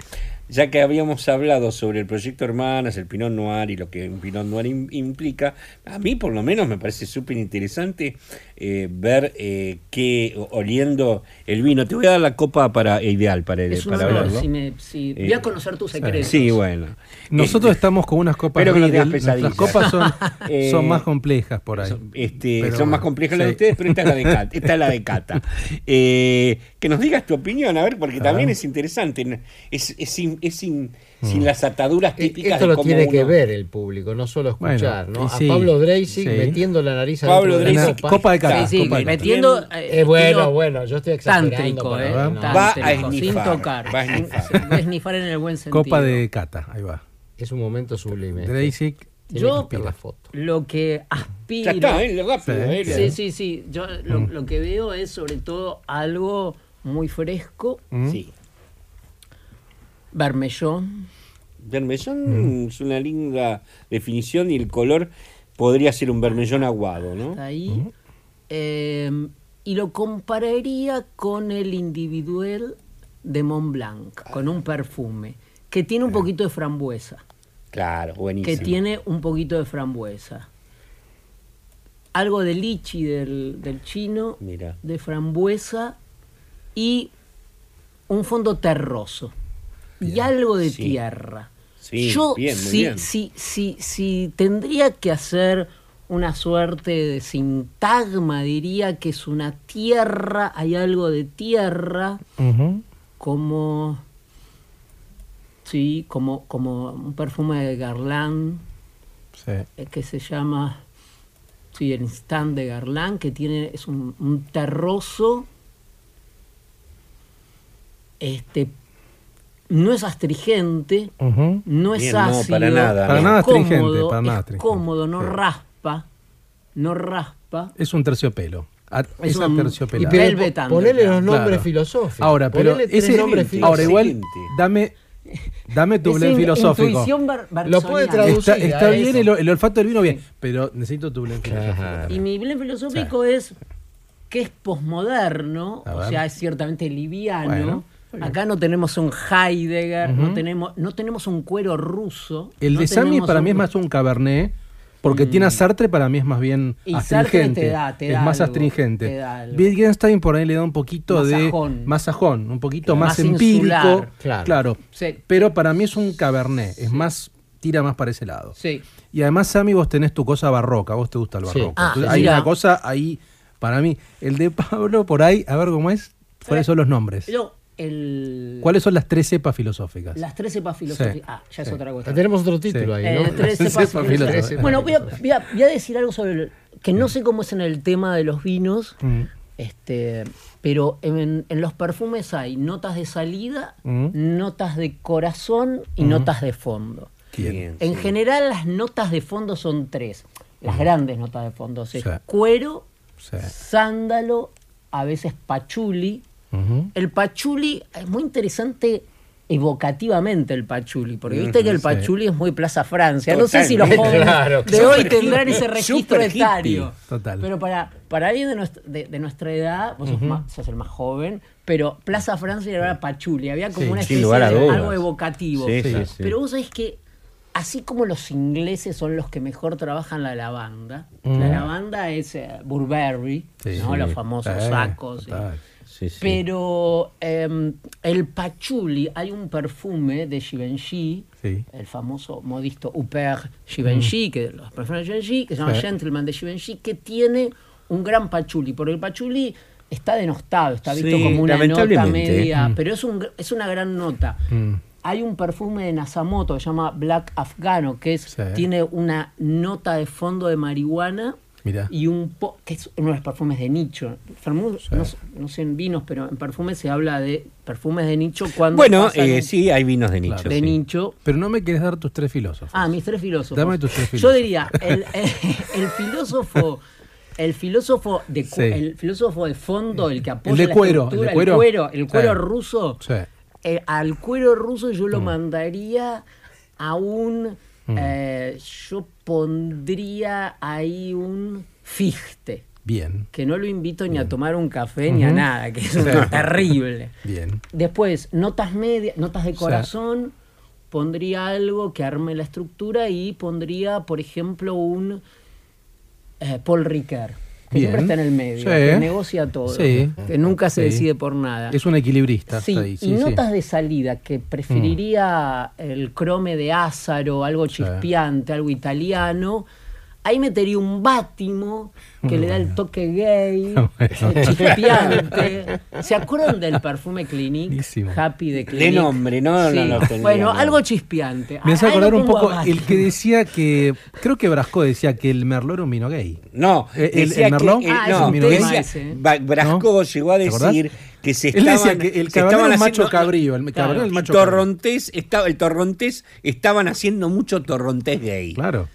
ya que habíamos hablado sobre el proyecto Hermanas, el Pinot Noir y lo que un Pinot Noir im- implica, a mí por lo menos me parece súper interesante eh, ver eh, qué oliendo el vino. Te voy a dar la copa para ideal para, Es un para honor, hablarlo. si me- si- Eh, voy a conocer tus secretos. Sí, bueno. Nosotros estamos con unas copas Espero que no pesadillas. copas son, *laughs* Eh, son más complejas por ahí. Son, este, Pero son más complejas las de ustedes, pero esta es la de *laughs* Cata. Esta es la de Cata. Eh, que nos digas tu opinión, a ver, porque también es interesante. Es, es, in- sin, es sin, sin las ataduras Eh, típicas Esto de lo cómo tiene que ver el público, no solo escuchar, Bueno, ¿no? y A sí, Pablo Dreisig sí. metiendo la nariz Pablo de la Dreisig, copa. de cata. Sí, sí, copa de cata. metiendo. Eh, bueno, bueno, yo estoy exagerando. Tántrico, para- ¿eh? no. Va a Tántrico, sin esnifar, tocar. va a esnifar. Sin- va a esnifar en el buen sentido. Copa de cata, ahí va. Es un momento sublime. Dreisig. Yo- la foto. Lo que aspiro. Ya está, ¿eh? rápido. Sí. ¿eh? Sí, sí, sí. Yo lo, lo que veo es sobre todo algo muy fresco, ¿Mm? Sí. Vermellón. Vermellón Mm. es una linda definición y el color podría ser un vermellón aguado, ¿no? Está ahí. Eh, y lo compararía con el individual de Mont Blanc, con un perfume que tiene un poquito de frambuesa. Claro, buenísimo. que tiene un poquito de frambuesa. Algo de lichi del, del chino, Mira. de frambuesa y un fondo terroso. Y algo de Sí. tierra. Sí, Yo, bien, muy si, bien. si, si, si tendría que hacer una suerte de sintagma, diría que es una tierra, hay algo de tierra, como sí como como un perfume de Guerlain Sí. eh, que se llama sí el instant de Guerlain que tiene es un, un terroso este no es astringente Ujú. no es Bien, no, ácido para nada, Para es nada astringente, cómodo, para nada es cómodo no raspa no raspa Es un terciopelo. A- Es Es un- terciopelado. y pero- ponele los nombres Claro. filosóficos. Ahora, pero ese, nombres ahora igual, dame, dame tu Es blend filosófico. Lo puede traducir. Está, está bien el, el olfato del vino, bien, pero necesito tu blend filosófico. Claro. Y mi blend filosófico es que es posmoderno, o sea, es ciertamente liviano. Bueno. Acá no tenemos un Heidegger, no, tenemos, no tenemos un cuero ruso. El no de Sami para un- mí es más un cabernet, porque tiene a Sartre para mí es más bien Y Sartre astringente. te da- te es da más algo, astringente. Wittgenstein por ahí le da un poquito Más de sajón. más sajón, un poquito Claro. más, Más empírico. insular. Claro. Claro. Sí. Pero para mí es un cabernet, es más tira más para ese lado. Sí. Y además, Sammy, vos tenés tu cosa barroca, vos te gusta el Sí. barroco. Ah, Entonces, sí. hay una cosa ahí, para mí, el de Pablo por ahí, a ver cómo es, ¿cuáles son los nombres? Yo, el, ¿Cuáles son las tres cepas filosóficas? Las tres cepas filosóficas. Sí. Ah, ya es otra cosa. Ya tenemos otro título Sí. ahí, Eh, ¿no? tres Las cepas cepas filosóficas. Bueno, voy a, voy a- voy a decir algo sobre el- que no sé cómo es en el tema de los vinos, Mm. este, pero en, en los perfumes hay notas de salida, Mm. notas de corazón y notas de fondo. Bien. En sí. general las notas de fondo son tres. Las grandes notas de fondo. es Sí. cuero, Sí. sándalo, a veces pachuli. El pachuli es muy interesante evocativamente el pachuli, porque viste que el sí. pachuli es muy Plaza Francia. No sé si los *laughs* jóvenes Claro, de hoy tendrán ese registro etario. Total. Pero para, para alguien de nuestra, de, de nuestra edad, vos sos, más- sos el más joven, pero Plaza Francia era pachuli, había como Sí, una especie de algo evocativo. Sí. Pero vos sabés que así como los ingleses son los que mejor trabajan la lavanda, Mm. la lavanda es eh, Burberry. ¿no? los famosos sacos. y-. Sí, sí. pero em, el patchouli, hay un perfume de Givenchy, Sí. el famoso modisto Huppert Givenchy, que los perfumes de Givenchy, que se llama. Gentleman de Givenchy, que tiene un gran patchouli, porque el patchouli está denostado, está visto como una nota media, pero es, un, es una gran nota. Mm. Hay un perfume de Nasamoto que se llama Black Afgano, que es, tiene una nota de fondo de marihuana Mirá. y un po que es uno de los perfumes de nicho. Perfume- no, sé- no sé en vinos, pero en perfumes se habla de perfumes de nicho cuando Bueno, pasan eh, sí, hay vinos de nicho. Claro. de sí. nicho. Pero no me quieres dar tus tres filósofos. Ah, mis tres filósofos. Dame tus tres Yo filósofos. diría, el, *laughs* el- el filósofo, el filósofo de Sí. el filósofo de fondo, el que apoya El de la cuero, estructura, el de cuero. el cuero, el cuero Sí. ruso, Sí. eh, al cuero ruso yo Mm. lo mandaría a un eh, yo pondría ahí un fichte. Bien, que no lo invito ni a tomar un café ni a nada, que es terrible. bien. Después, notas medias, notas de corazón, pondría algo que arme la estructura y pondría, por ejemplo, un eh, Paul Ricard, que Bien. siempre está en el medio, Sí. que negocia todo, Sí. que nunca se Sí. decide por nada. Es un equilibrista. Sí, ahí, y notas de salida que preferiría el crome de Ázaro, algo chispeante, algo italiano, Ahí metería un bátimo que le da el toque gay, *laughs* Bueno. eh, chispeante. ¿Se acuerdan del perfume Clinique? Buenísimo. Happy de Clinique. De nombre, no, no, no tenía Bueno, algo chispeante. Me hace acordar un poco a el que decía que. Creo que Brasco decía que el Merlot era un vino gay. No, Eh, el- el Merlot, que, Ah, no, es un decía- ese. Ba- Brasco llegó a decir que se Él estaban, decía que el se estaban un macho haciendo- cabrío, el Claro. el cabrío. torrontés estaba el torrontés estaban haciendo mucho torrontés gay. Claro.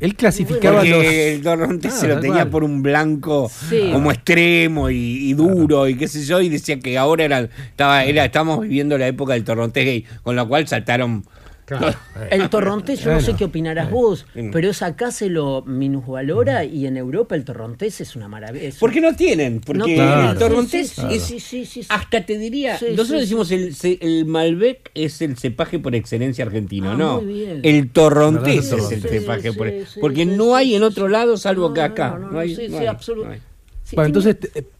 Él clasificaba Porque los. el torrontés Ah, se lo tenía cual. por un blanco Sí. como extremo y, y duro y qué sé yo y decía que ahora era estaba era estábamos viviendo la época del torrontés gay, con lo cual saltaron Claro. *laughs* El torrontés, yo no sé qué opinarás vos, pero es acá se lo minusvalora y en Europa el torrontés es una maravilla. es un- porque no tienen, porque No tienen. el torrontés Sí, sí, es sí, sí, sí, sí. hasta te diría, Sí, nosotros sí, decimos el, Malbec es el cepaje por excelencia argentino, Ah, ¿no? muy bien. El torrontés es el Sí, cepaje sí, por sí, porque sí, no sí, hay sí, en otro lado salvo No, que acá. no, no, hay- Bueno, tiene- entonces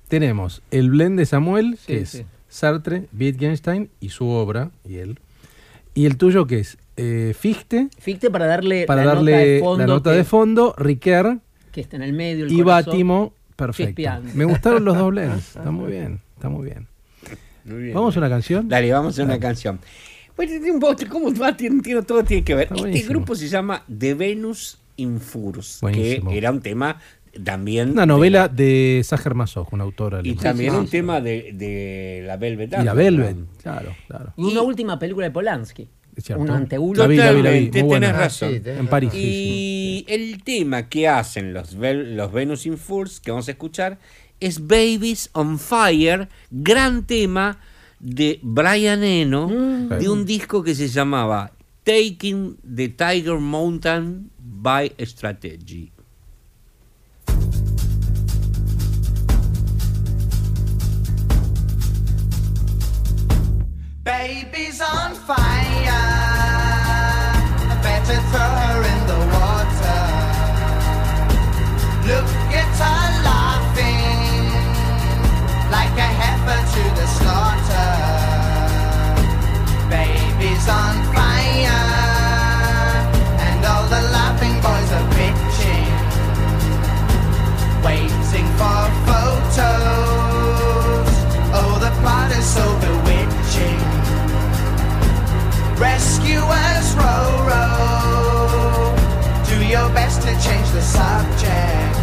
tenemos el blend de Samuel, que es. Sartre, Wittgenstein y su obra, y él. Y el tuyo, que es eh, Fichte, Ficte para darle para la darle nota de fondo la nota que, de fondo, Riquer que está en el medio, el y. Bátimo. Perfecto. Me gustaron los dos blends. *laughs* Está muy bien, está muy bien. Muy bien. Vamos a una canción. Dale, vamos a una canción. Bueno, poco- ¿cómo va? Tiene, tiene- todo tiene que ver. Está Este buenísimo. grupo se llama The Venus in Furs, Buenísimo. que era un tema también. Una de- novela de Sacher Masoch, una autora. y también Sí, un sí. tema de, de la Velvet Y la. Velvet, claro, claro. Y una última película de Polanski. Es cierto. Una anteúltima. La vi, la vi, la vi. Totalmente, Muy buena. tenés razón. Sí, tenés En París. razón. sí, sí. Y el tema que hacen los, los Venus in Furs, que vamos a escuchar, es Babies on Fire, gran tema de Brian Eno, de un disco que se llamaba Taking the Tiger Mountain by Strategy. Baby's on fire. Better throw her in the water. Look at her laughing like a heifer to the slaughter. Baby's on fire, change the subject.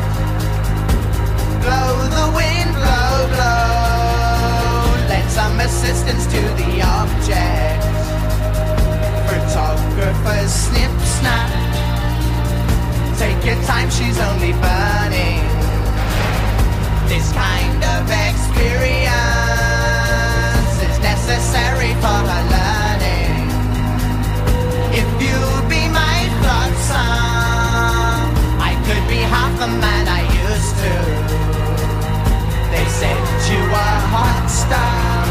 Blow the wind, blow, blow. Lend some assistance to the object. Photographers snip, snap. Take your time, she's only burning. This kind of experience is necessary for her learning. If you'll the man I used to. They said you were hot stuff,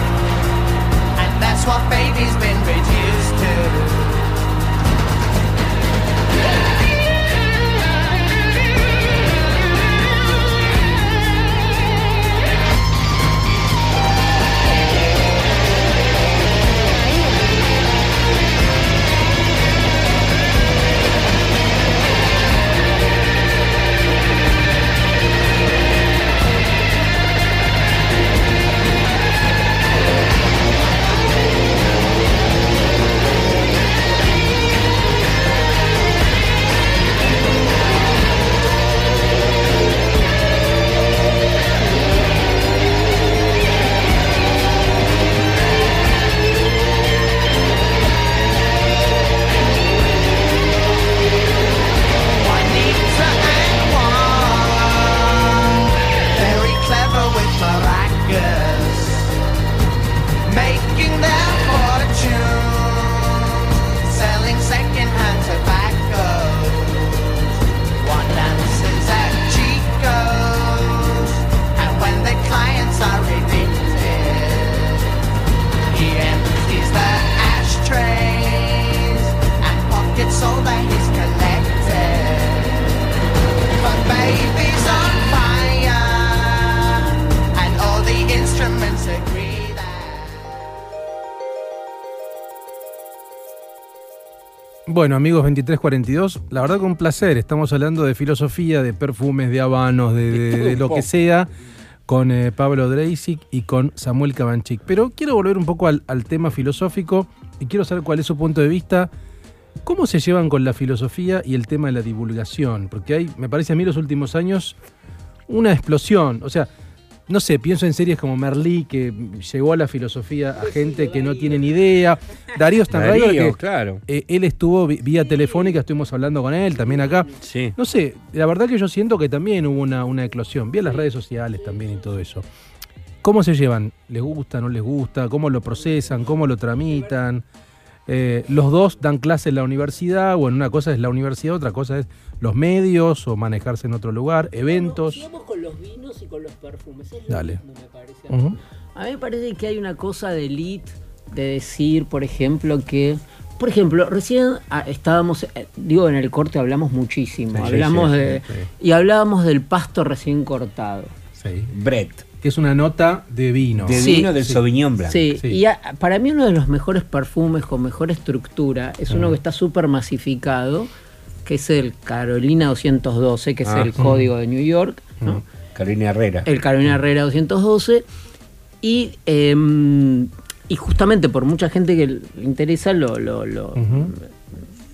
and that's what baby's been reduced to. Bueno, amigos 2342, la verdad con placer. Estamos hablando de filosofía, de perfumes, de habanos, de, de- de lo que *laughs* sea, con eh, Pablo Dreisig y con Samuel Cabanchik. Pero quiero volver un poco al, al tema filosófico y quiero saber cuál es su punto de vista. ¿Cómo se llevan con la filosofía y el tema de la divulgación? Porque hay, me parece a mí, los últimos años, una explosión. O sea, no sé, pienso en series como Merlí, que llegó a la filosofía a gente que no tiene ni idea. Darío Stanraiver, Darío, que claro. eh, él estuvo vía telefónica, estuvimos hablando con él también acá. Sí. No sé, la verdad que yo siento que también hubo una, una eclosión. Vía las redes sociales también y todo eso. ¿Cómo se llevan? ¿Les gusta, no les gusta? ¿Cómo lo procesan? ¿Cómo lo tramitan? Eh, los dos dan clase en la universidad, bueno, una cosa es la universidad, otra cosa es los medios o manejarse en otro lugar, eventos. Sigamos con los vinos y con los perfumes. Es lo Dale. mismo, me parece a mí. A mí me parece que hay una cosa de elite de decir, por ejemplo, que. Por ejemplo, recién ah, estábamos, eh, digo, en el corte hablamos muchísimo. Sí, hablamos sí, de. sí, Y hablábamos del pasto recién cortado. Sí. Brett. Que es una nota de vino. De Sí, vino del Sauvignon Blanc. Sí, Sí. y a- para mí uno de los mejores perfumes con mejor estructura es uno que está súper masificado, que es el Carolina 212, que es Ah. el código de New York, ¿no? Carolina Herrera. el Carolina Herrera 212 y, em, y justamente por mucha gente que le interesa lo, lo, lo,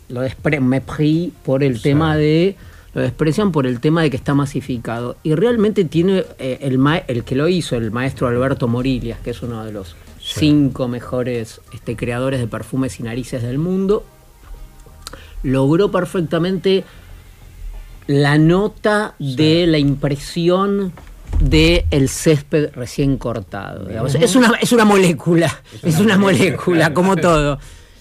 lo despre- me pri por el tema de lo desprecian por el tema de que está masificado y realmente tiene eh, el el que lo hizo el maestro Alberto Morillas que es uno de los cinco mejores este, creadores de perfumes y narices del mundo logró perfectamente la nota de la impresión de el césped recién cortado. digamos. Es, una, es una molécula, es una molécula, como todo.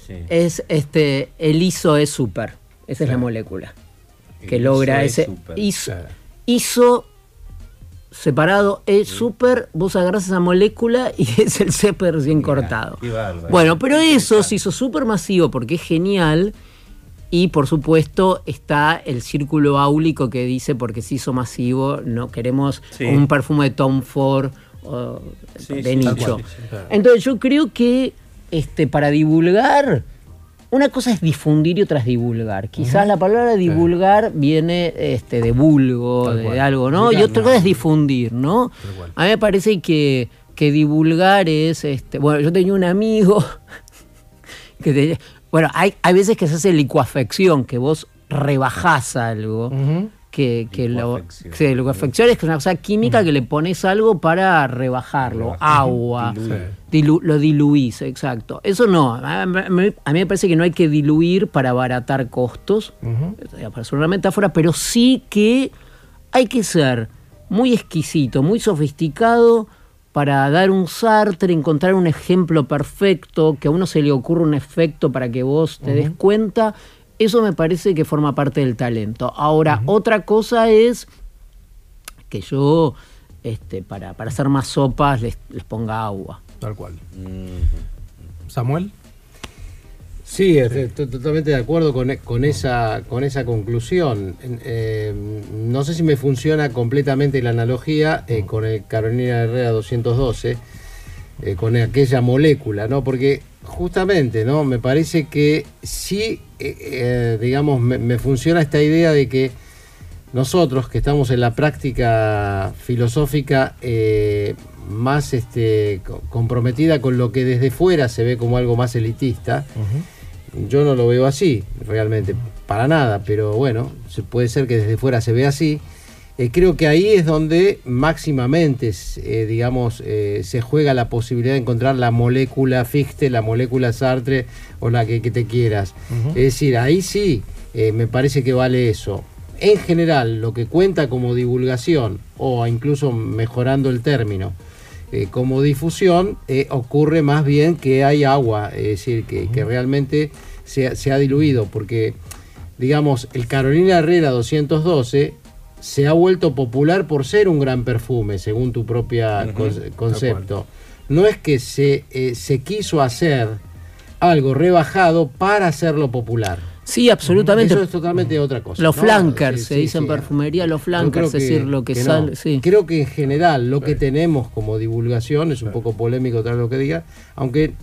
Sí. Es este, el ISO es súper, esa es la molécula que logra es ese Claro. ISO separado es súper, vos agarras esa molécula y *laughs* es el césped recién cortado. Bueno, pero eso se hizo súper masivo porque es genial. Y por supuesto está el círculo áulico que dice porque se hizo masivo, no queremos Sí. un perfume de Tom Ford o Sí, de sí, nicho. Entonces yo creo que este, para divulgar, una cosa es difundir y otra es divulgar. Quizás la palabra divulgar viene este, de vulgo, Tal de cual. algo, ¿no? Y otra cosa es difundir, ¿no? A mí me parece que, que divulgar es, este, bueno, yo tenía un amigo *laughs* que te- bueno, hay, hay veces que se hace licuafección, que vos rebajás algo, que, que lo, sí, licuafección es una cosa química que le pones algo para rebajarlo, agua, *laughs* dilu- lo diluís, exacto. Eso no, a mí, a mí me parece que no hay que diluir para abaratar costos, eh, para hacer una metáfora, pero sí que hay que ser muy exquisito, muy sofisticado para dar un Sartre, encontrar un ejemplo perfecto, que a uno se le ocurra un efecto para que vos te des cuenta, eso me parece que forma parte del talento. Ahora, otra cosa es que yo, este, para, para hacer más sopas, les, les ponga agua. Tal cual. Samuel. Sí, estoy, totalmente de acuerdo con, con esa, con esa conclusión. Eh, no sé si me funciona completamente la analogía eh, con el Carolina Herrera 212, eh, con aquella molécula, ¿no? Porque justamente, ¿no? Me parece que sí, eh, eh, digamos, me, me funciona esta idea de que nosotros que estamos en la práctica filosófica eh, más este, co- comprometida con lo que desde fuera se ve como algo más elitista, yo no lo veo así, realmente, para nada, pero bueno, se puede ser que desde fuera se vea así. Eh, creo que ahí es donde máximamente, eh, digamos, eh, se juega la posibilidad de encontrar la molécula Fichte, la molécula Sartre o la que, que te quieras. Es decir, ahí sí, me parece que vale eso. En general, lo que cuenta como divulgación, o incluso mejorando el término, como difusión, ocurre más bien que hay agua, es decir, que, que realmente se ha diluido, porque, digamos, el Carolina Herrera 212 se ha vuelto popular por ser un gran perfume, según tu propia con- concepto. No es que se, eh, se quiso hacer algo rebajado para hacerlo popular. Sí, absolutamente. Eso es totalmente otra cosa. Los ¿no? flankers, Sí, se sí, dice en sí. perfumería, los flankers, es decir, lo que, no. sale. Sí. Creo que en general lo que tenemos como divulgación es un poco polémico tras lo que diga, aunque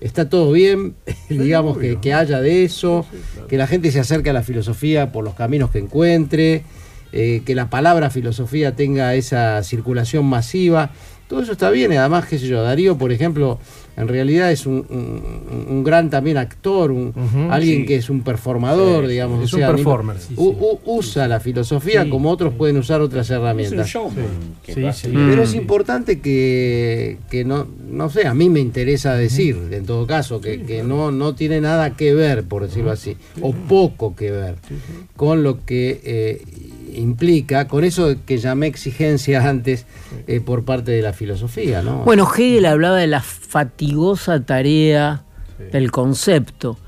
está todo bien, *laughs* digamos que, que haya de eso, que la gente se acerque a la filosofía por los caminos que encuentre, eh, que la palabra filosofía tenga esa circulación masiva. Todo eso está bien, y además, qué sé yo, Darío, por ejemplo, en realidad es un, un- un gran también actor, un- alguien sí. que es un performador, Sí, digamos. es o un sea, performer, sí, u- u- usa la filosofía Sí. como otros pueden usar otras Es un herramientas. Pero es Mm. importante que, que no, no sé, a mí me interesa decir, en todo caso, que, que no, no tiene nada que ver, por decirlo así, o poco que ver con lo que eh, implica, con eso que llamé exigencia antes eh, por parte de la filosofía, ¿no? Bueno, Hegel hablaba de la fatigosa tarea del concepto.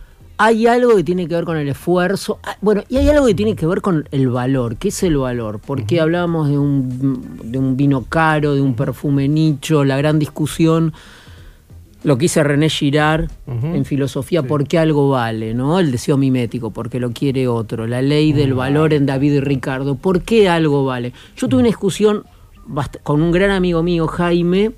Hay algo que tiene que ver con el esfuerzo, ah, bueno, y hay algo que tiene que ver con el valor. ¿Qué es el valor? Porque hablábamos de un, de un vino caro, de un perfume nicho, la gran discusión, lo que dice René Girard en filosofía, ¿por qué algo vale? ¿no? El deseo mimético, porque lo quiere otro. La ley del valor en David y Ricardo, ¿por qué algo vale? Yo tuve una discusión bast- con un gran amigo mío, Jaime,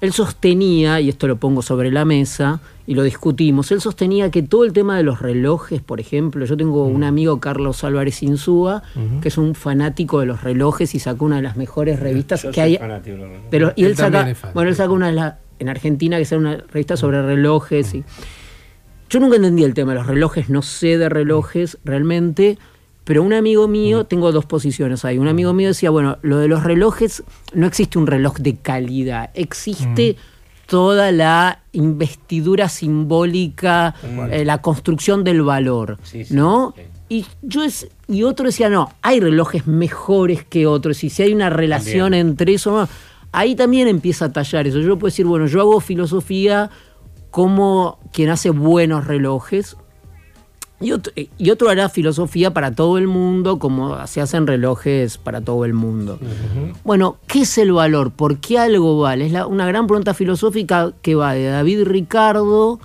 él sostenía, y esto lo pongo sobre la mesa, y lo discutimos, él sostenía que todo el tema de los relojes, por ejemplo, yo tengo un amigo, Carlos Álvarez Insúa, que es un fanático de los relojes y sacó una de las mejores revistas Yo que hay. fanático de los y él, Él saca, bueno, él sí. saca una de las- en Argentina que es una revista sobre relojes y yo nunca entendí el tema de los relojes, no sé de relojes realmente, pero un amigo mío, tengo dos posiciones ahí, un amigo mío decía, bueno, lo de los relojes, no existe un reloj de calidad, existe toda la investidura simbólica, eh, la construcción del valor, Sí, sí, ¿no? sí. Y yo es, y otro decía, no, hay relojes mejores que otros, y si hay una relación También. entre eso, no, ahí también empieza a tallar eso. Yo puedo decir, bueno, yo hago filosofía como quien hace buenos relojes, y otro, y otro hará filosofía para todo el mundo, como se hacen relojes para todo el mundo. Bueno, ¿qué es el valor? ¿Por qué algo vale? Es la- una gran pregunta filosófica que va de David Ricardo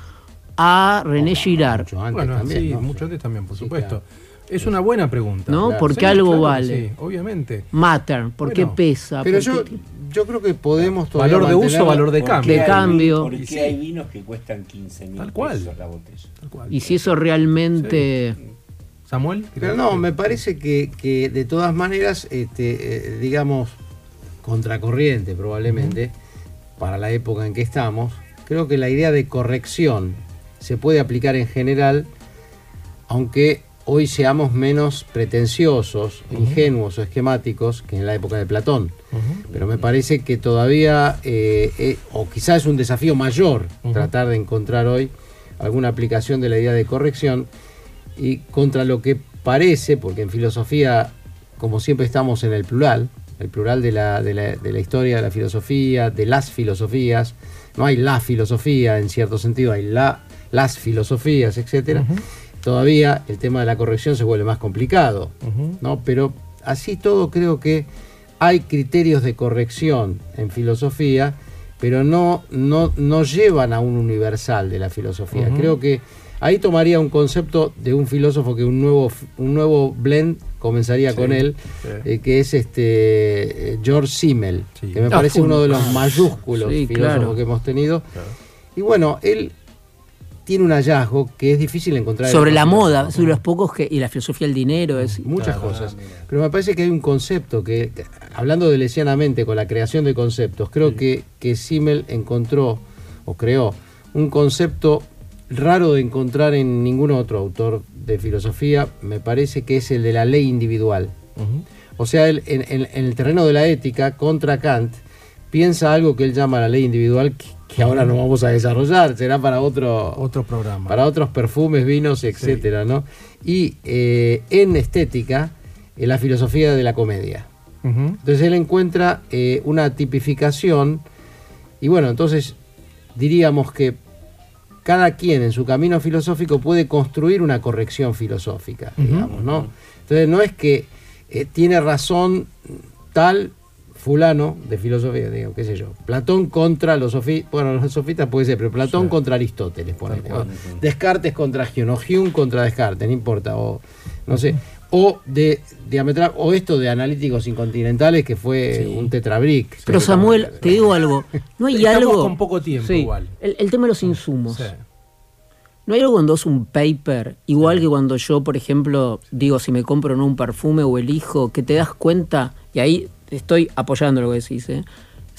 a René Girard. Mucho antes Bueno, también, sí, ¿no? mucho antes también, por Sí, supuesto. Es una buena pregunta. ¿No? Claro. ¿Por qué Sí, algo claro vale? Sí, obviamente. Matter, ¿por qué pesa? Pero ¿Por yo, qué- yo creo que podemos todavía Valor de uso, valor de ¿Por cambio. De hay cambio. vin- ¿Por Y qué sí. hay vinos que cuestan 15 mil Tal cual. pesos la botella? Tal cual. Y si eso realmente... Samuel. Pero no, me parece que, que de todas maneras, este, eh, digamos, contracorriente probablemente, para la época en que estamos, creo que la idea de corrección se puede aplicar en general, aunque hoy seamos menos pretenciosos, ingenuos o esquemáticos que en la época de Platón. Pero me parece que todavía, eh, eh, o quizás es un desafío mayor, tratar de encontrar hoy alguna aplicación de la idea de corrección y contra lo que parece, porque en filosofía, como siempre estamos en el plural, el plural de la, de la, de la historia de la filosofía, de las filosofías, no hay la filosofía en cierto sentido, hay la, las filosofías, etcétera. Todavía el tema de la corrección se vuelve más complicado, ¿no? Pero así todo creo que hay criterios de corrección en filosofía, pero no, no, no llevan a un universal de la filosofía. Creo que ahí tomaría un concepto de un filósofo que un nuevo, un nuevo blend comenzaría con él, sí. eh, que es este eh, George Simmel, Sí. que me Ah, parece un- uno de los ah, mayúsculos sí, filósofos claro. que hemos tenido. Y bueno, él tiene un hallazgo que es difícil encontrar. en Sobre la moda, sobre los pocos que... Y la filosofía del dinero es... muchas cosas. Pero me parece que hay un concepto que, hablando de lesianamente con la creación de conceptos, creo que, que Simmel encontró o creó un concepto raro de encontrar en ningún otro autor de filosofía, me parece que es el de la ley individual. O sea, él, en, en- en el terreno de la ética, contra Kant, piensa algo que él llama la ley individual, que, ahora no vamos a desarrollar, será para otro, Otro programa. para otros perfumes, vinos, etcétera, ¿no? Y eh, en estética, eh, la filosofía de la comedia. Entonces él encuentra eh, una tipificación y bueno, entonces diríamos que cada quien en su camino filosófico puede construir una corrección filosófica, digamos, ¿no? Entonces no es que eh, tiene razón tal fulano de filosofía, digo, qué sé yo, Platón contra los sofistas, bueno, los sofistas puede ser, pero Platón Sí. contra Aristóteles, ponele, cual. o Descartes contra Hume, o Hume contra Descartes, no importa, o no sé, o de diametral, o esto de analíticos incontinentales que fue un tetrabric. Pero Samuel, te digo algo, no hay Estamos algo... con poco tiempo Sí, igual. El, el tema de los insumos. Sí. No hay algo cuando es un paper, igual que cuando yo, por ejemplo, digo si me compro o no un perfume o elijo, que te das cuenta, y ahí estoy apoyando lo que decís, ¿eh?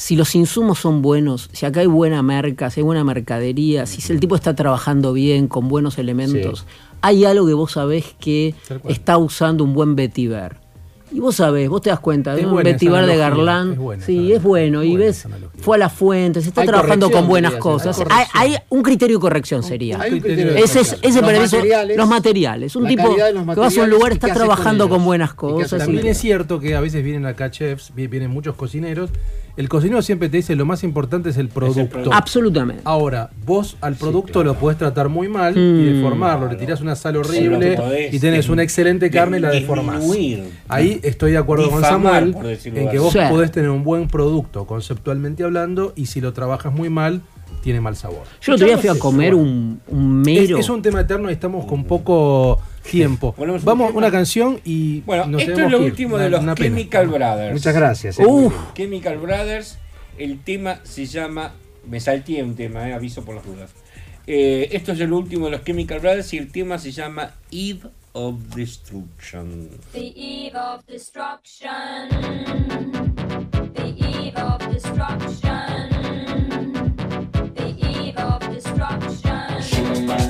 si los insumos son buenos, si acá hay buena merca, si hay buena mercadería, si el tipo está trabajando bien, con buenos elementos, hay algo que vos sabés que está usando un buen vetiver. Y vos sabés, vos te das cuenta, Es de un vetiver de Garland, es buena sí, es bueno, y ves, fue a la fuente, se está Hay trabajando con buenas diría, cosas. hay Hay, un criterio de corrección sería. Hay un criterio de Ese, es, ese Los para eso- materiales, los materiales. Un tipo que vas a un lugar está con trabajando con, buenas cosas. y- También es cierto que a veces vienen acá chefs, vi- vienen muchos cocineros. El cocinero siempre te dice lo más importante es el producto. Absolutamente. Ahora, vos al producto lo podés tratar muy mal y Mm. deformarlo. Le tirás una sal horrible podés y tenés una excelente carne y la deformás. disminuir. Ahí estoy de acuerdo con Samuel en que vos Sí. podés tener un buen producto conceptualmente hablando y si lo trabajas muy mal, tiene mal sabor. Yo el otro día fui a comer un, un Es, mero. es un tema eterno y estamos con poco *laughs* tiempo. Vamos tema. una canción y Bueno, nos esto es lo último de los pena. Chemical Brothers. Muchas gracias. eh. Uf, Chemical Brothers, el tema se llama. Me salté un tema, eh, aviso por las dudas. Eh, esto es el último de los Chemical Brothers y el tema se llama Eve of Destruction. The eve of destruction. The eve of destruction. Destruction.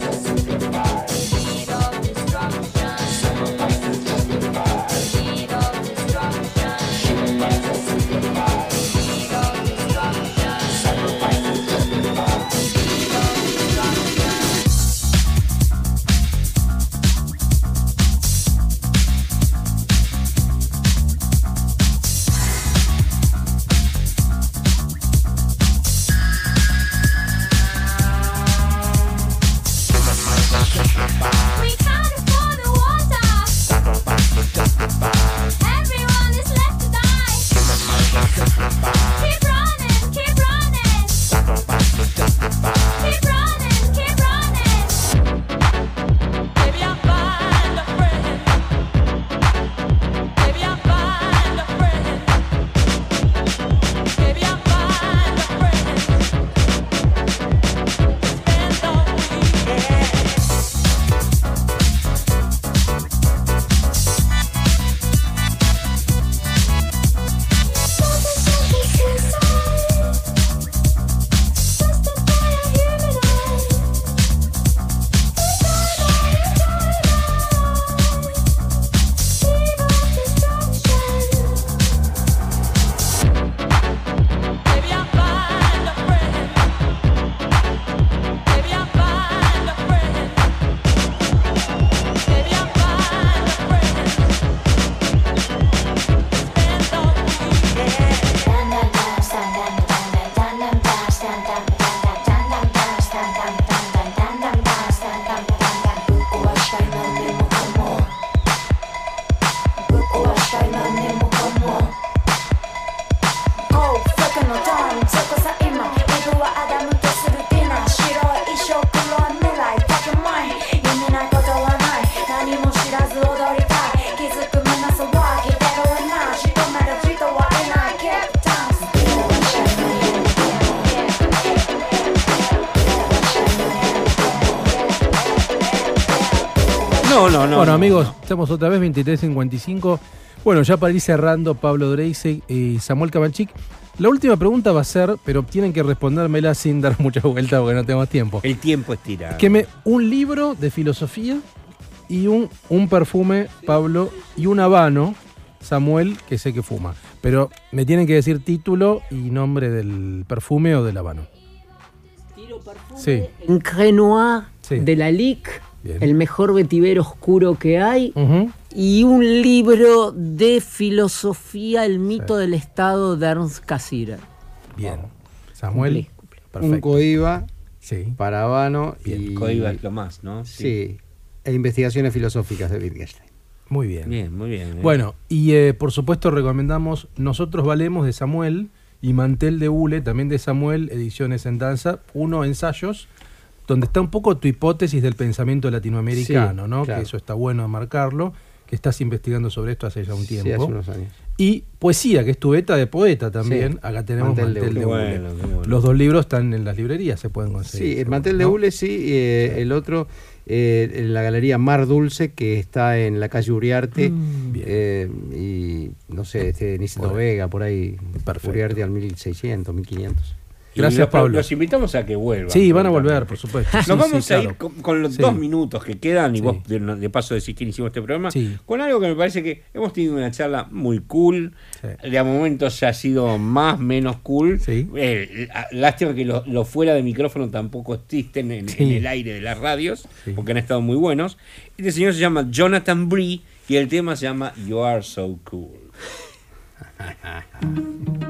Bueno, no, amigos, no. estamos otra vez 23.55. Bueno, ya para ir cerrando, Pablo Dreisig y Samuel Cabanchik. La última pregunta va a ser, pero tienen que respondérmela sin dar *laughs* mucha vuelta porque no tenemos tiempo. El tiempo es tirado. Que me, un libro de filosofía y un, un perfume, Pablo, y un habano, Samuel, que sé que fuma. Pero me tienen que decir título y nombre del perfume o del habano. Sí. en Crenoir Sí. de la LIC, Bien. el mejor vetiver oscuro que hay. Y un libro de filosofía, El mito del Estado de Ernst Cassirer. Bien. Samuel. Un Perfecto. coiba Sí. para Habano Bien, y, Coiba es lo más, ¿no? sí, e investigaciones filosóficas de Wittgenstein. Muy bien. Bien, muy bien. eh. Bueno, y eh, por supuesto recomendamos Nosotros Valemos de Samuel y Mantel de Hule, también de Samuel, Ediciones en Danza, uno ensayos, donde está un poco tu hipótesis del pensamiento latinoamericano, Sí, ¿no? claro. Que eso está bueno marcarlo, que estás investigando sobre esto hace ya un Sí, tiempo. hace unos años. Y Poesía, que es tu beta de poeta también. Sí. Acá tenemos Mantel Mantel, de de, Hule. Bueno, bueno. Los dos libros están en las librerías, se pueden conseguir. Sí, el mantel de ¿no? hule sí, eh, el otro eh, en la galería Mar Dulce que está en la calle Uriarte Mm, eh, y no sé, este Niceto. Vega por ahí, Perfecto. Uriarte al 1600, 1500. Gracias, los- Pablo. Los invitamos a que vuelvan. Sí, van a volver, por supuesto. Nos Sí, vamos sí, a claro. ir con, con los Sí. dos minutos que quedan, y Sí. vos de, de paso decís que hicimos este programa, Sí. con algo que me parece que hemos tenido una charla muy cool. Sí. De a momentos ha sido más, menos cool. Sí. Eh, lástima que los los fuera de micrófono tampoco existen en, Sí. en el aire de las radios, Sí. porque han estado muy buenos. Este señor se llama Jonathan Bree y el tema se llama You Are So Cool. *laughs*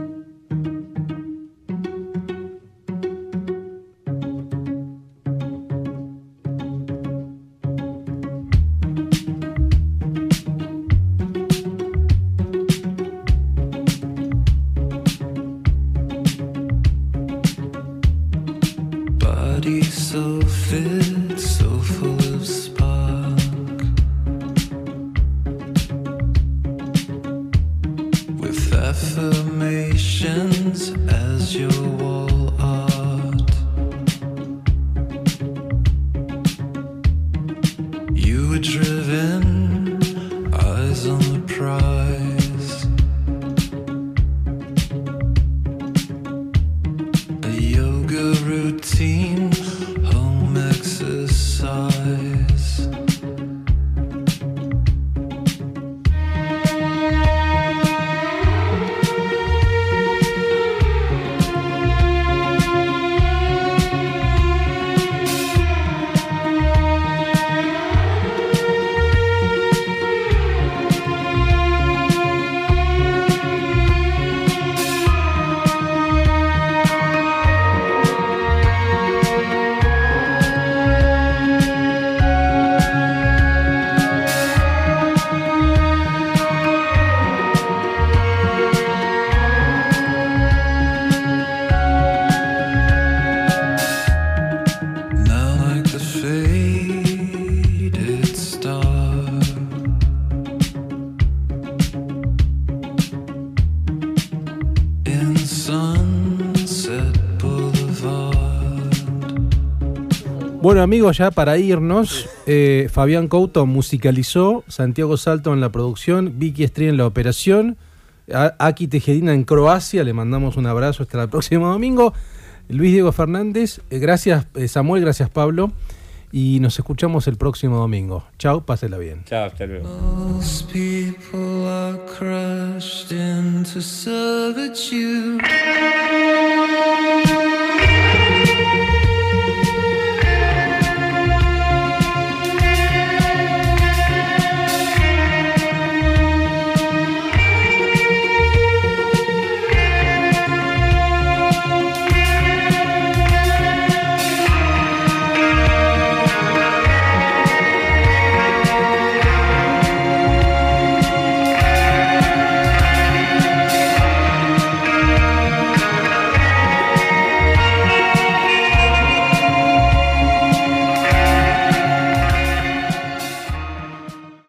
Bueno, amigos, ya para irnos, eh, Fabián Couto musicalizó, Santiago Salto en la producción, Vicky Estría en la operación, A- Aki Tejedina en Croacia, le mandamos un abrazo hasta el próximo domingo. Luis Diego Fernández, eh, gracias eh, Samuel, gracias Pablo, y nos escuchamos el próximo domingo. Chao, pásela bien. Chao, hasta luego.